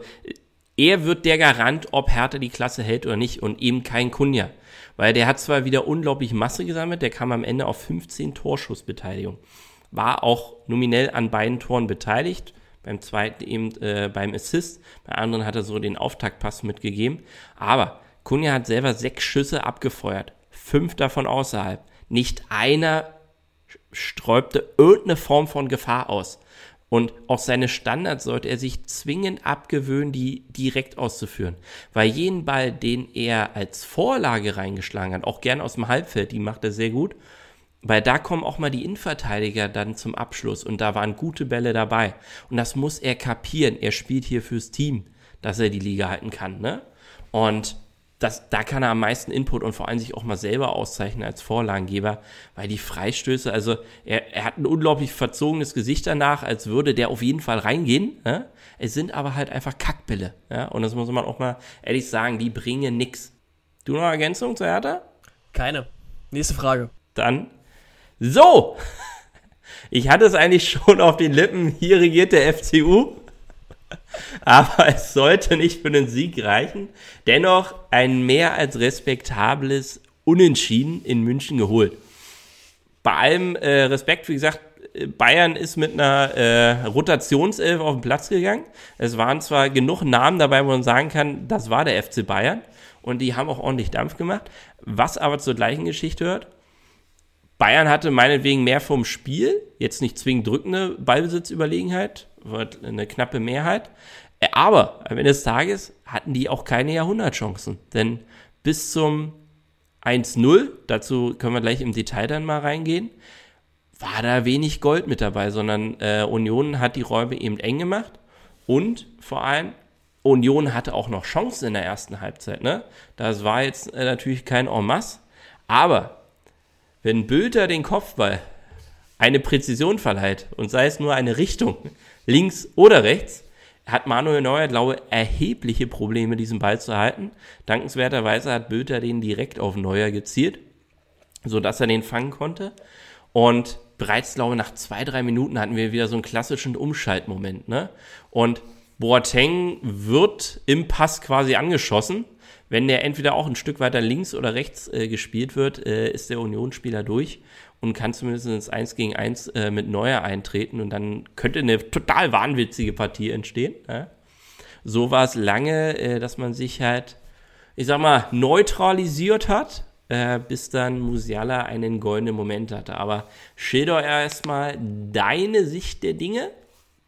er wird der Garant, ob Hertha die Klasse hält oder nicht und eben kein Kunja. Weil der hat zwar wieder unglaublich Masse gesammelt, der kam am Ende auf 15 Torschussbeteiligung. War auch nominell an beiden Toren beteiligt. Beim zweiten eben äh, beim Assist, bei anderen hat er so den Auftaktpass mitgegeben. Aber Kunja hat selber sechs Schüsse abgefeuert fünf davon außerhalb. Nicht einer sträubte irgendeine Form von Gefahr aus. Und auch seine Standards sollte er sich zwingend abgewöhnen, die direkt auszuführen. Weil jeden Ball, den er als Vorlage reingeschlagen hat, auch gern aus dem Halbfeld, die macht er sehr gut. Weil da kommen auch mal die Innenverteidiger dann zum Abschluss und da waren gute Bälle dabei. Und das muss er kapieren. Er spielt hier fürs Team, dass er die Liga halten kann, ne? Und das, da kann er am meisten Input und vor allem sich auch mal selber auszeichnen als Vorlagengeber, weil die Freistöße, also er, er hat ein unglaublich verzogenes Gesicht danach, als würde der auf jeden Fall reingehen. Ja? Es sind aber halt einfach Kackbälle. Ja? Und das muss man auch mal ehrlich sagen, die bringen nix. Du noch Ergänzung zu Hertha? Keine. Nächste Frage. Dann. So! Ich hatte es eigentlich schon auf den Lippen. Hier regiert der FCU. Aber es sollte nicht für den Sieg reichen. Dennoch ein mehr als respektables Unentschieden in München geholt. Bei allem äh, Respekt, wie gesagt, Bayern ist mit einer äh, Rotationself auf den Platz gegangen. Es waren zwar genug Namen dabei, wo man sagen kann, das war der FC Bayern. Und die haben auch ordentlich Dampf gemacht. Was aber zur gleichen Geschichte hört, Bayern hatte meinetwegen mehr vom Spiel, jetzt nicht zwingend drückende Ballbesitzüberlegenheit, wird eine knappe Mehrheit. Äh, aber am Ende des Tages hatten die auch keine Jahrhundertchancen. Denn bis zum 1-0, dazu können wir gleich im Detail dann mal reingehen, war da wenig Gold mit dabei, sondern äh, Union hat die Räume eben eng gemacht und vor allem Union hatte auch noch Chancen in der ersten Halbzeit. Ne? Das war jetzt äh, natürlich kein En masse, aber wenn Bülter den Kopfball eine Präzision verleiht und sei es nur eine Richtung, links oder rechts, hat Manuel Neuer, glaube ich, erhebliche Probleme, diesen Ball zu halten. Dankenswerterweise hat Böter den direkt auf Neuer gezielt, sodass er den fangen konnte. Und bereits, glaube ich, nach zwei, drei Minuten hatten wir wieder so einen klassischen Umschaltmoment. Ne? Und Boateng wird im Pass quasi angeschossen. Wenn der entweder auch ein Stück weiter links oder rechts äh, gespielt wird, äh, ist der Unionsspieler durch und kann zumindest ins 1 gegen 1 äh, mit Neuer eintreten und dann könnte eine total wahnwitzige Partie entstehen. Ja? So war es lange, äh, dass man sich halt, ich sag mal, neutralisiert hat, äh, bis dann Musiala einen goldenen Moment hatte. Aber schilder erstmal deine Sicht der Dinge,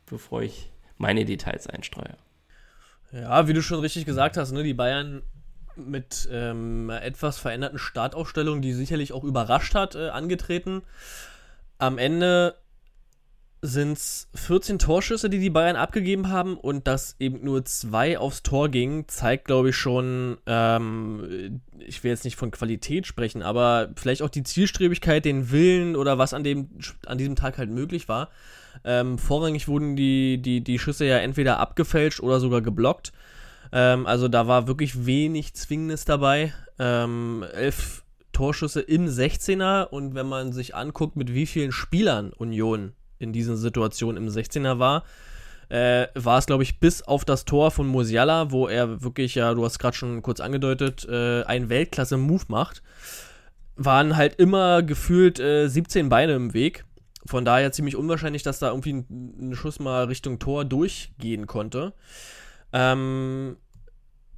bevor ich meine Details einstreue. Ja, wie du schon richtig gesagt hast, ne, die Bayern mit ähm, etwas veränderten Startaufstellung, die sicherlich auch überrascht hat, äh, angetreten. Am Ende sind es 14 Torschüsse, die die Bayern abgegeben haben und dass eben nur zwei aufs Tor gingen, zeigt, glaube ich, schon, ähm, ich will jetzt nicht von Qualität sprechen, aber vielleicht auch die Zielstrebigkeit, den Willen oder was an, dem, an diesem Tag halt möglich war. Ähm, vorrangig wurden die, die, die Schüsse ja entweder abgefälscht oder sogar geblockt. Ähm, also da war wirklich wenig Zwingendes dabei. Ähm, elf Torschüsse im 16er und wenn man sich anguckt, mit wie vielen Spielern Union in diesen Situationen im 16er war, äh, war es, glaube ich, bis auf das Tor von Musiala, wo er wirklich, ja, du hast gerade schon kurz angedeutet, äh, einen Weltklasse-Move macht, waren halt immer gefühlt äh, 17 Beine im Weg. Von daher ziemlich unwahrscheinlich, dass da irgendwie ein, ein Schuss mal Richtung Tor durchgehen konnte. Ähm,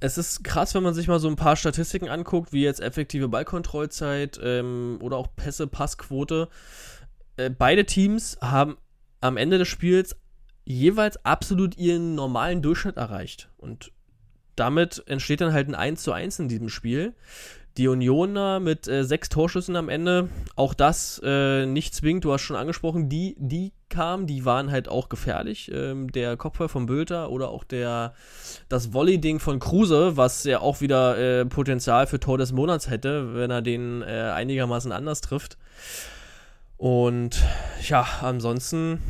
es ist krass, wenn man sich mal so ein paar Statistiken anguckt, wie jetzt effektive Ballkontrollzeit ähm, oder auch Pässe, Passquote. Äh, beide Teams haben am Ende des Spiels jeweils absolut ihren normalen Durchschnitt erreicht. Und damit entsteht dann halt ein 1 zu 1 in diesem Spiel. Die Unioner mit äh, sechs Torschüssen am Ende, auch das äh, nicht zwingend, du hast schon angesprochen, die, die kamen, die waren halt auch gefährlich. Ähm, der Kopfball von Bülter oder auch der, das Volley-Ding von Kruse, was ja auch wieder äh, Potenzial für Tor des Monats hätte, wenn er den äh, einigermaßen anders trifft. Und ja, ansonsten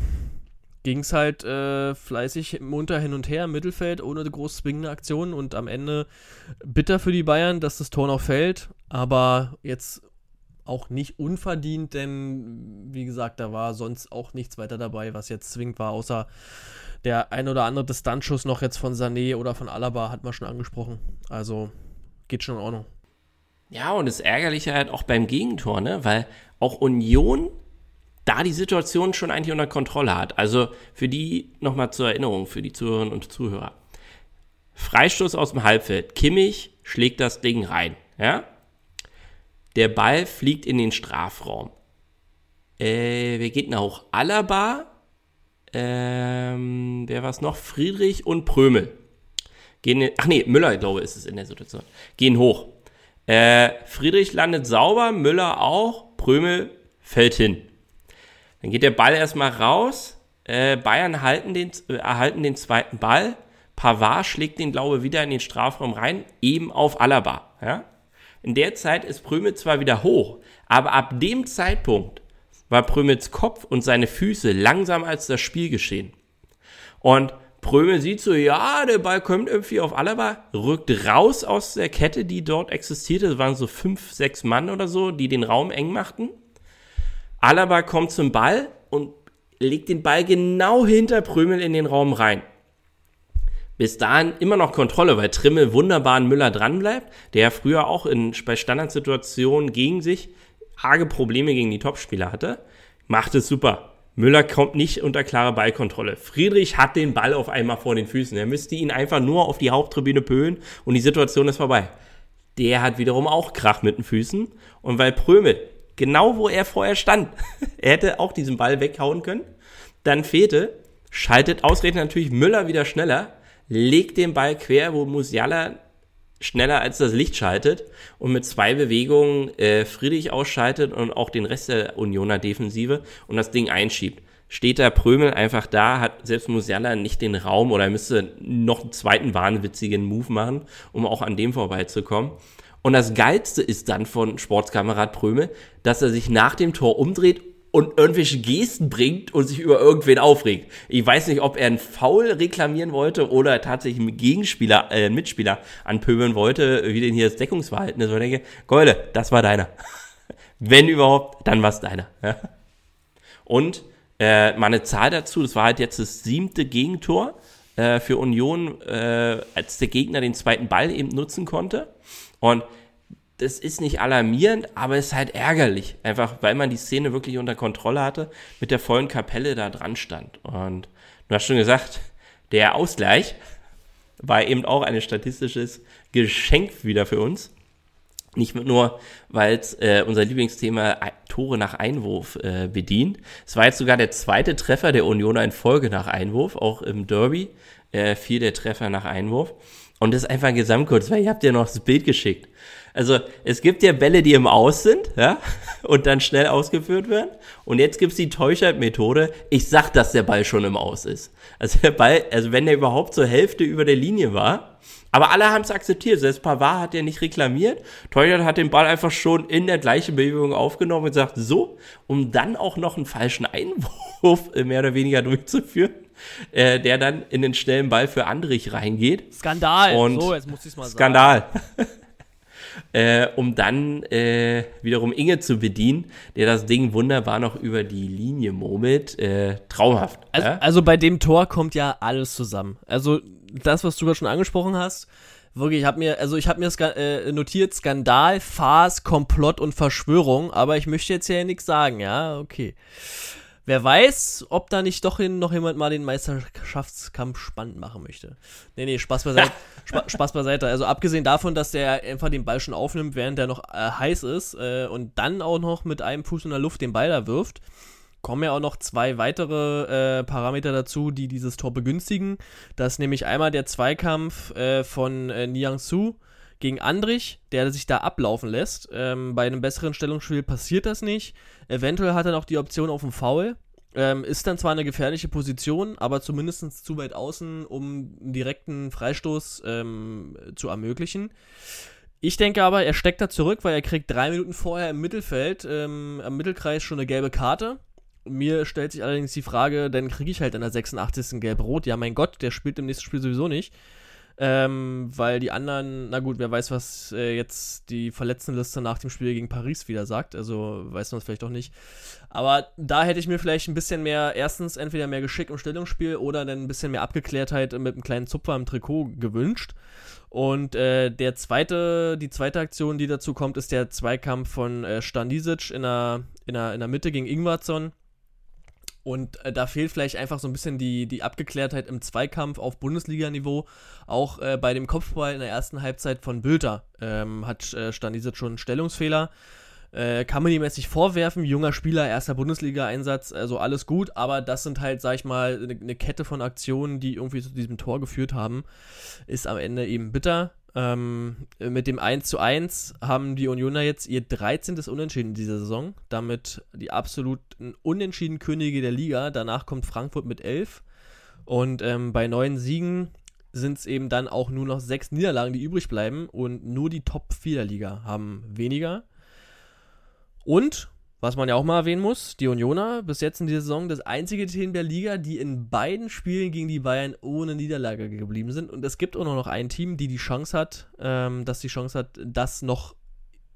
ging es halt äh, fleißig munter hin und her im Mittelfeld, ohne groß zwingende Aktionen und am Ende bitter für die Bayern, dass das Tor noch fällt, aber jetzt auch nicht unverdient, denn wie gesagt, da war sonst auch nichts weiter dabei, was jetzt zwingend war, außer der ein oder andere Distanzschuss noch jetzt von Sané oder von Alaba hat man schon angesprochen. Also geht schon in Ordnung. Ja, und das Ärgerliche halt auch beim Gegentor, ne? Weil auch Union da die Situation schon eigentlich unter Kontrolle hat. Also für die nochmal zur Erinnerung, für die Zuhörerinnen und Zuhörer. Freistoß aus dem Halbfeld. Kimmich schlägt das Ding rein. Ja? Der Ball fliegt in den Strafraum. Äh, wer geht denn hoch? Alaba, ähm, wer war es noch? Friedrich und Prömel. Gehen in, ach nee, Müller, glaube ich, ist es in der Situation. Gehen hoch. Äh, Friedrich landet sauber, Müller auch, Prömel fällt hin. Dann geht der Ball erstmal raus. Äh, Bayern halten den, äh, erhalten den zweiten Ball. Pavard schlägt den, glaube ich, wieder in den Strafraum rein, eben auf Alaba. Ja? In der Zeit ist Prömel zwar wieder hoch, aber ab dem Zeitpunkt war Prömels Kopf und seine Füße langsamer als das Spiel geschehen. Und Prömel sieht so, ja, der Ball kommt irgendwie auf Alaba, rückt raus aus der Kette, die dort existierte. Es waren so fünf, sechs Mann oder so, die den Raum eng machten. Alaba kommt zum Ball und legt den Ball genau hinter Prömel in den Raum rein. Bis dahin immer noch Kontrolle, weil Trimmel wunderbar an Müller dranbleibt, der früher auch in, bei Standardsituationen gegen sich arge Probleme gegen die Topspieler hatte. Macht es super. Müller kommt nicht unter klare Ballkontrolle. Friedrich hat den Ball auf einmal vor den Füßen. Er müsste ihn einfach nur auf die Haupttribüne pölen und die Situation ist vorbei. Der hat wiederum auch Krach mit den Füßen. Und weil Prömel genau wo er vorher stand. er hätte auch diesen Ball weghauen können. Dann fehlte, schaltet ausgerechnet natürlich Müller wieder schneller, legt den Ball quer, wo Musiala schneller als das Licht schaltet und mit zwei Bewegungen äh, Friedrich ausschaltet und auch den Rest der Unioner Defensive und das Ding einschiebt. Steht da Prömel einfach da, hat selbst Musiala nicht den Raum oder müsste noch einen zweiten wahnwitzigen Move machen, um auch an dem vorbeizukommen. Und das Geilste ist dann von Sportskamerad Pröme, dass er sich nach dem Tor umdreht und irgendwelche Gesten bringt und sich über irgendwen aufregt. Ich weiß nicht, ob er einen Foul reklamieren wollte oder tatsächlich einen Gegenspieler, äh, einen Mitspieler anpöbeln wollte, wie denn hier das Deckungsverhalten ist. Und ich denke, Geule, das war deiner. Wenn überhaupt, dann war es deiner. und äh, meine Zahl dazu, das war halt jetzt das siebte Gegentor äh, für Union, äh, als der Gegner den zweiten Ball eben nutzen konnte. Und das ist nicht alarmierend, aber es ist halt ärgerlich. Einfach, weil man die Szene wirklich unter Kontrolle hatte, mit der vollen Kapelle da dran stand. Und du hast schon gesagt, der Ausgleich war eben auch ein statistisches Geschenk wieder für uns. Nicht nur, weil es äh, unser Lieblingsthema Tore nach Einwurf äh, bedient. Es war jetzt sogar der zweite Treffer der Union in Folge nach Einwurf, auch im Derby äh, fiel der Treffer nach Einwurf. Und das ist einfach ein Gesamtkurz, weil ihr habt ja noch das Bild geschickt. Also es gibt ja Bälle, die im Aus sind, ja, und dann schnell ausgeführt werden. Und jetzt gibt es die Täuschert-Methode. Ich sag, dass der Ball schon im Aus ist. Also der Ball, also wenn der überhaupt zur Hälfte über der Linie war, aber alle haben es akzeptiert. Selbst Pavard hat ja nicht reklamiert. Täuschert hat den Ball einfach schon in der gleichen Bewegung aufgenommen und gesagt, so, um dann auch noch einen falschen Einwurf mehr oder weniger durchzuführen. Äh, der dann in den schnellen Ball für Andrich reingeht. Skandal. Und so, jetzt muss ich es mal Skandal. sagen. äh, um dann äh, wiederum Inge zu bedienen, der das Ding wunderbar noch über die Linie murmelt. Äh, traumhaft. Also, also, bei dem Tor kommt ja alles zusammen. Also das, was du gerade schon angesprochen hast, wirklich, ich habe mir, also ich habe mir äh, notiert Skandal, Farce, Komplott und Verschwörung, aber ich möchte jetzt ja nichts sagen, ja, okay. Wer weiß, ob da nicht doch noch jemand mal den Meisterschaftskampf spannend machen möchte. Nee, nee, Spaß beiseite. Sp Spaß beiseite. Also abgesehen davon, dass der einfach den Ball schon aufnimmt, während der noch äh, heiß ist äh, und dann auch noch mit einem Fuß in der Luft den Ball da wirft, kommen ja auch noch zwei weitere äh, Parameter dazu, die dieses Tor begünstigen. Das ist nämlich einmal der Zweikampf äh, von äh, Niang Su gegen Andrich, der sich da ablaufen lässt. Ähm, bei einem besseren Stellungsspiel passiert das nicht. Eventuell hat er noch die Option auf einen Foul. Ähm, ist dann zwar eine gefährliche Position, aber zumindest zu weit außen, um einen direkten Freistoß ähm, zu ermöglichen. Ich denke aber, er steckt da zurück, weil er kriegt drei Minuten vorher im Mittelfeld, ähm, am Mittelkreis schon eine gelbe Karte. Mir stellt sich allerdings die Frage, dann kriege ich halt in der 86. gelb-rot. Ja, mein Gott, der spielt im nächsten Spiel sowieso nicht. Ähm, weil die anderen, na gut, wer weiß, was äh, jetzt die Verletztenliste nach dem Spiel gegen Paris wieder sagt. Also weiß man es vielleicht auch nicht. Aber da hätte ich mir vielleicht ein bisschen mehr, erstens entweder mehr Geschick im Stellungsspiel oder dann ein bisschen mehr Abgeklärtheit mit einem kleinen Zupfer im Trikot gewünscht. Und äh, der zweite, die zweite Aktion, die dazu kommt, ist der Zweikampf von äh, Stanisic in der, in, der, in der Mitte gegen Ingwarzon und äh, da fehlt vielleicht einfach so ein bisschen die, die Abgeklärtheit im Zweikampf auf Bundesliga-Niveau. Auch äh, bei dem Kopfball in der ersten Halbzeit von Bülter ähm, hat äh, Stanisic schon einen Stellungsfehler. Äh, kann man ihm jetzt nicht vorwerfen, junger Spieler, erster Bundesliga-Einsatz, also alles gut, aber das sind halt, sag ich mal, eine, eine Kette von Aktionen, die irgendwie zu diesem Tor geführt haben. Ist am Ende eben bitter. Ähm, mit dem 1 zu 1 haben die Unioner jetzt ihr 13. Unentschieden in dieser Saison. Damit die absoluten Unentschieden Könige der Liga. Danach kommt Frankfurt mit 11. Und ähm, bei neun Siegen sind es eben dann auch nur noch sechs Niederlagen, die übrig bleiben. Und nur die Top 4 der Liga haben weniger. Und was man ja auch mal erwähnen muss, die Unioner bis jetzt in dieser Saison das einzige Team der Liga, die in beiden Spielen gegen die Bayern ohne Niederlage geblieben sind. Und es gibt auch noch ein Team, die die Chance hat, ähm, dass die Chance hat, das noch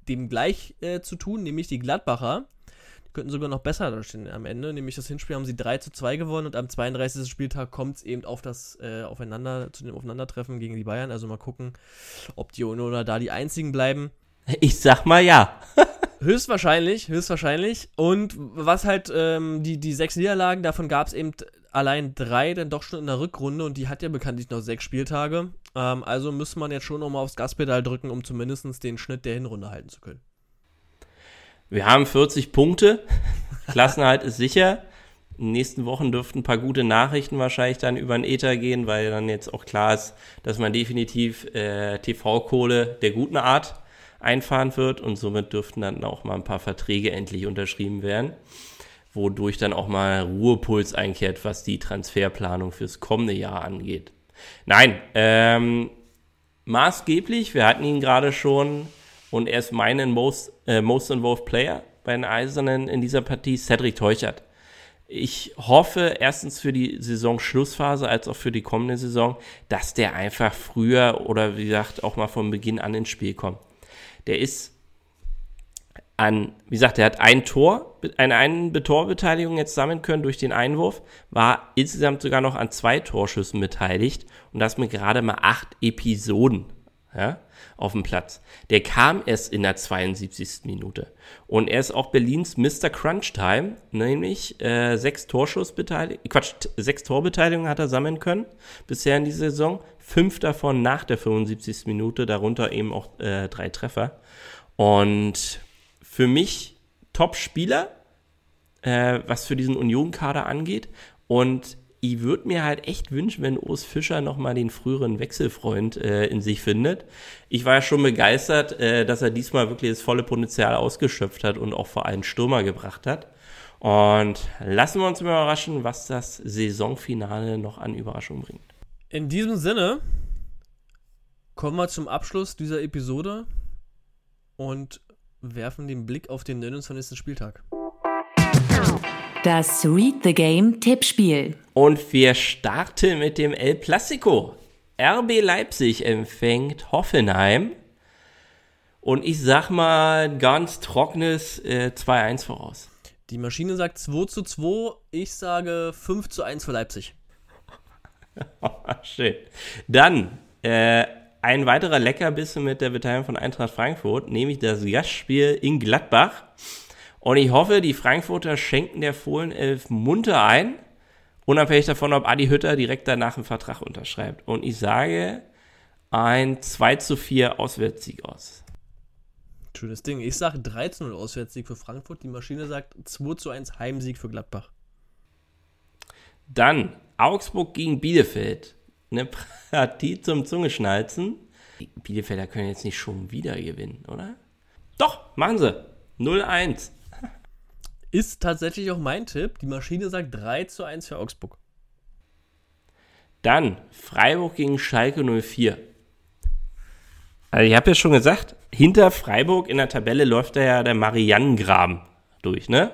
dem gleich äh, zu tun, nämlich die Gladbacher. Die könnten sogar noch besser dastehen am Ende. Nämlich das Hinspiel haben sie 3 zu 2 gewonnen und am 32. Spieltag kommt es eben auf das äh, Aufeinander, zu dem Aufeinandertreffen gegen die Bayern. Also mal gucken, ob die Unioner da die einzigen bleiben. Ich sag mal ja. Höchstwahrscheinlich, höchstwahrscheinlich. Und was halt, ähm, die, die sechs Niederlagen, davon gab es eben allein drei dann doch schon in der Rückrunde und die hat ja bekanntlich noch sechs Spieltage. Ähm, also muss man jetzt schon nochmal aufs Gaspedal drücken, um zumindest den Schnitt der Hinrunde halten zu können. Wir haben 40 Punkte. Klassenhalt ist sicher. In den nächsten Wochen dürften ein paar gute Nachrichten wahrscheinlich dann über den Ether gehen, weil dann jetzt auch klar ist, dass man definitiv äh, TV-Kohle der guten Art einfahren wird und somit dürften dann auch mal ein paar Verträge endlich unterschrieben werden, wodurch dann auch mal Ruhepuls einkehrt, was die Transferplanung fürs kommende Jahr angeht. Nein, ähm, maßgeblich, wir hatten ihn gerade schon und er ist mein most, äh, most involved Player bei den Eisernen in dieser Partie, Cedric Teuchert. Ich hoffe erstens für die Saisonschlussphase als auch für die kommende Saison, dass der einfach früher oder wie gesagt auch mal von Beginn an ins Spiel kommt der ist an, wie gesagt, der hat ein Tor, eine, eine Torbeteiligung jetzt sammeln können durch den Einwurf, war insgesamt sogar noch an zwei Torschüssen beteiligt. Und das mit gerade mal acht Episoden ja, auf dem Platz. Der kam erst in der 72. Minute und er ist auch Berlins Mr. Crunch Time, nämlich äh, sechs Torschussbeteiligungen, Quatsch, sechs Torbeteiligungen hat er sammeln können bisher in dieser Saison, fünf davon nach der 75. Minute, darunter eben auch äh, drei Treffer. Und für mich Top-Spieler, äh, was für diesen Union-Kader angeht. Und ich würde mir halt echt wünschen, wenn Urs Fischer nochmal den früheren Wechselfreund äh, in sich findet. Ich war ja schon begeistert, äh, dass er diesmal wirklich das volle Potenzial ausgeschöpft hat und auch vor allem Stürmer gebracht hat. Und lassen wir uns mal überraschen, was das Saisonfinale noch an Überraschungen bringt. In diesem Sinne kommen wir zum Abschluss dieser Episode und werfen den Blick auf den 29. Spieltag. Das Read the Game Tippspiel. Und wir starten mit dem El Plastico. RB Leipzig empfängt Hoffenheim. Und ich sag mal ganz trockenes äh, 2-1 voraus. Die Maschine sagt 2 zu 2, ich sage 5 zu 1 für Leipzig. Schön. Dann äh, ein weiterer Leckerbissen mit der Beteiligung von Eintracht Frankfurt, nämlich das Gastspiel in Gladbach. Und ich hoffe, die Frankfurter schenken der Fohlenelf munter ein, unabhängig davon, ob Adi Hütter direkt danach einen Vertrag unterschreibt. Und ich sage ein 2 zu 4 Auswärtssieg aus. Schönes Ding. Ich sage 3 zu 0 Auswärtssieg für Frankfurt. Die Maschine sagt 2 zu 1 Heimsieg für Gladbach. Dann Augsburg gegen Bielefeld. Eine Partie zum Zungeschnalzen. Die Bielefelder können jetzt nicht schon wieder gewinnen, oder? Doch, machen sie. 0-1. Ist tatsächlich auch mein Tipp. Die Maschine sagt 3 zu 1 für Augsburg. Dann Freiburg gegen Schalke 04. Also ich habe ja schon gesagt, hinter Freiburg in der Tabelle läuft da ja der Mariannengraben durch, ne?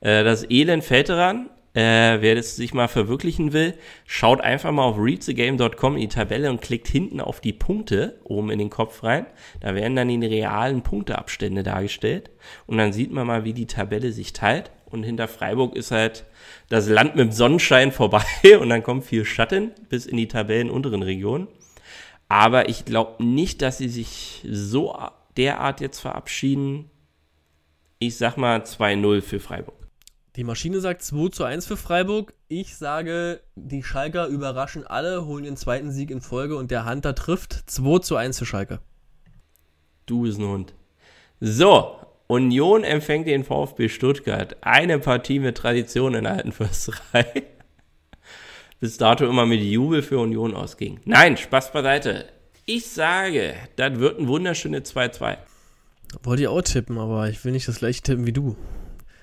Äh, das Elend fällt daran. Äh, wer das sich mal verwirklichen will, schaut einfach mal auf readthegame.com in die Tabelle und klickt hinten auf die Punkte oben in den Kopf rein. Da werden dann die realen Punkteabstände dargestellt. Und dann sieht man mal, wie die Tabelle sich teilt. Und hinter Freiburg ist halt das Land mit Sonnenschein vorbei und dann kommt viel Schatten bis in die Tabellenunteren Regionen. Aber ich glaube nicht, dass sie sich so derart jetzt verabschieden. Ich sag mal 2-0 für Freiburg. Die Maschine sagt 2 zu 1 für Freiburg. Ich sage, die Schalker überraschen alle, holen den zweiten Sieg in Folge und der Hunter trifft 2 zu 1 für Schalke. Du bist ein Hund. So, Union empfängt den VfB Stuttgart. Eine Partie mit Tradition in der alten Försterei. Bis dato immer mit Jubel für Union ausging. Nein, Spaß beiseite. Ich sage, das wird ein wunderschönes 2-2. Wollte ich auch tippen, aber ich will nicht das gleiche tippen wie du.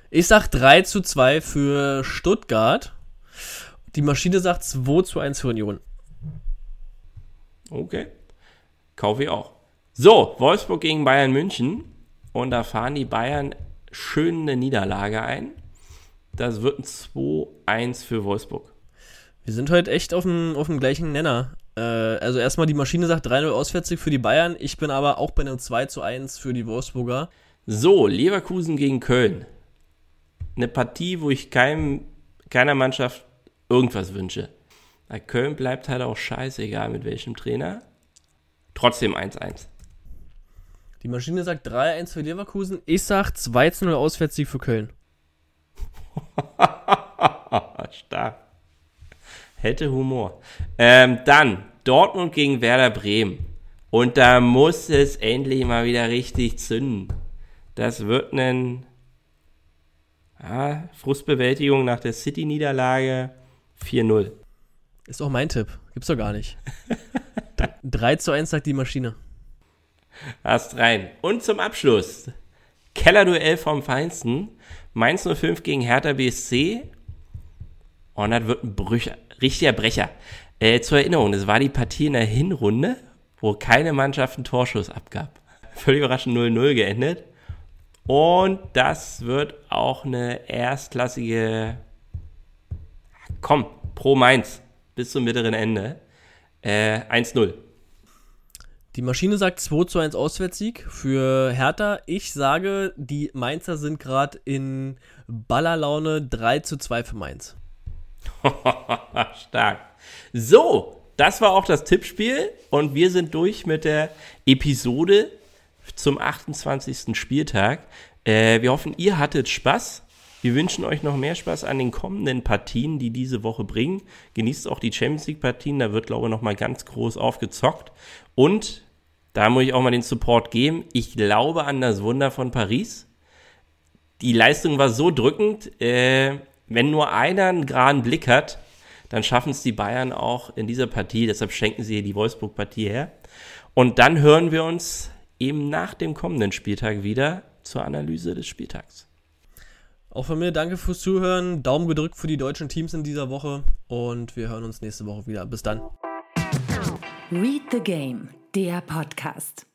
Ich sag 3 zu 2 für Stuttgart. Die Maschine sagt 2 zu 1 für Union. Okay. Kaufe ich auch. So, Wolfsburg gegen Bayern München. Und da fahren die Bayern schön eine Niederlage ein. Das wird ein 2-1 für Wolfsburg. Wir sind heute echt auf dem, auf dem gleichen Nenner. Äh, also erstmal die Maschine sagt 3-0 Auswärtssieg für die Bayern. Ich bin aber auch bei einem 2 zu 1 für die Wolfsburger. So, Leverkusen gegen Köln eine Partie, wo ich keinem, keiner Mannschaft irgendwas wünsche. Köln bleibt halt auch scheißegal mit welchem Trainer. Trotzdem 1-1. Die Maschine sagt 3-1 für Leverkusen. Ich sag 2-0 Auswärtssieg für Köln. Stark. Hätte Humor. Ähm, dann Dortmund gegen Werder Bremen. Und da muss es endlich mal wieder richtig zünden. Das wird ein ja, Frustbewältigung nach der City-Niederlage 4-0. Ist auch mein Tipp. Gibt's doch gar nicht. 3 zu 1 sagt die Maschine. Hast rein. Und zum Abschluss. Kellerduell vom Feinsten. Mainz 05 gegen Hertha BSC. Und das wird ein Brüch, richtiger Brecher. Äh, zur Erinnerung, das war die Partie in der Hinrunde, wo keine Mannschaft einen Torschuss abgab. Völlig überraschend 0-0 geendet. Und das wird auch eine erstklassige, komm, pro Mainz bis zum mittleren Ende. Äh, 1-0. Die Maschine sagt 2 zu 1 Auswärtssieg für Hertha. Ich sage, die Mainzer sind gerade in Ballerlaune 3 zu 2 für Mainz. Stark. So, das war auch das Tippspiel und wir sind durch mit der Episode zum 28. Spieltag. Äh, wir hoffen, ihr hattet Spaß. Wir wünschen euch noch mehr Spaß an den kommenden Partien, die diese Woche bringen. Genießt auch die Champions League Partien, da wird, glaube ich, noch mal ganz groß aufgezockt. Und da muss ich auch mal den Support geben. Ich glaube an das Wunder von Paris. Die Leistung war so drückend, äh, wenn nur einer einen geraden Blick hat, dann schaffen es die Bayern auch in dieser Partie. Deshalb schenken sie hier die Wolfsburg-Partie her. Und dann hören wir uns eben nach dem kommenden Spieltag wieder zur Analyse des Spieltags. Auch von mir danke fürs Zuhören. Daumen gedrückt für die deutschen Teams in dieser Woche und wir hören uns nächste Woche wieder. Bis dann. Read the Game, der Podcast.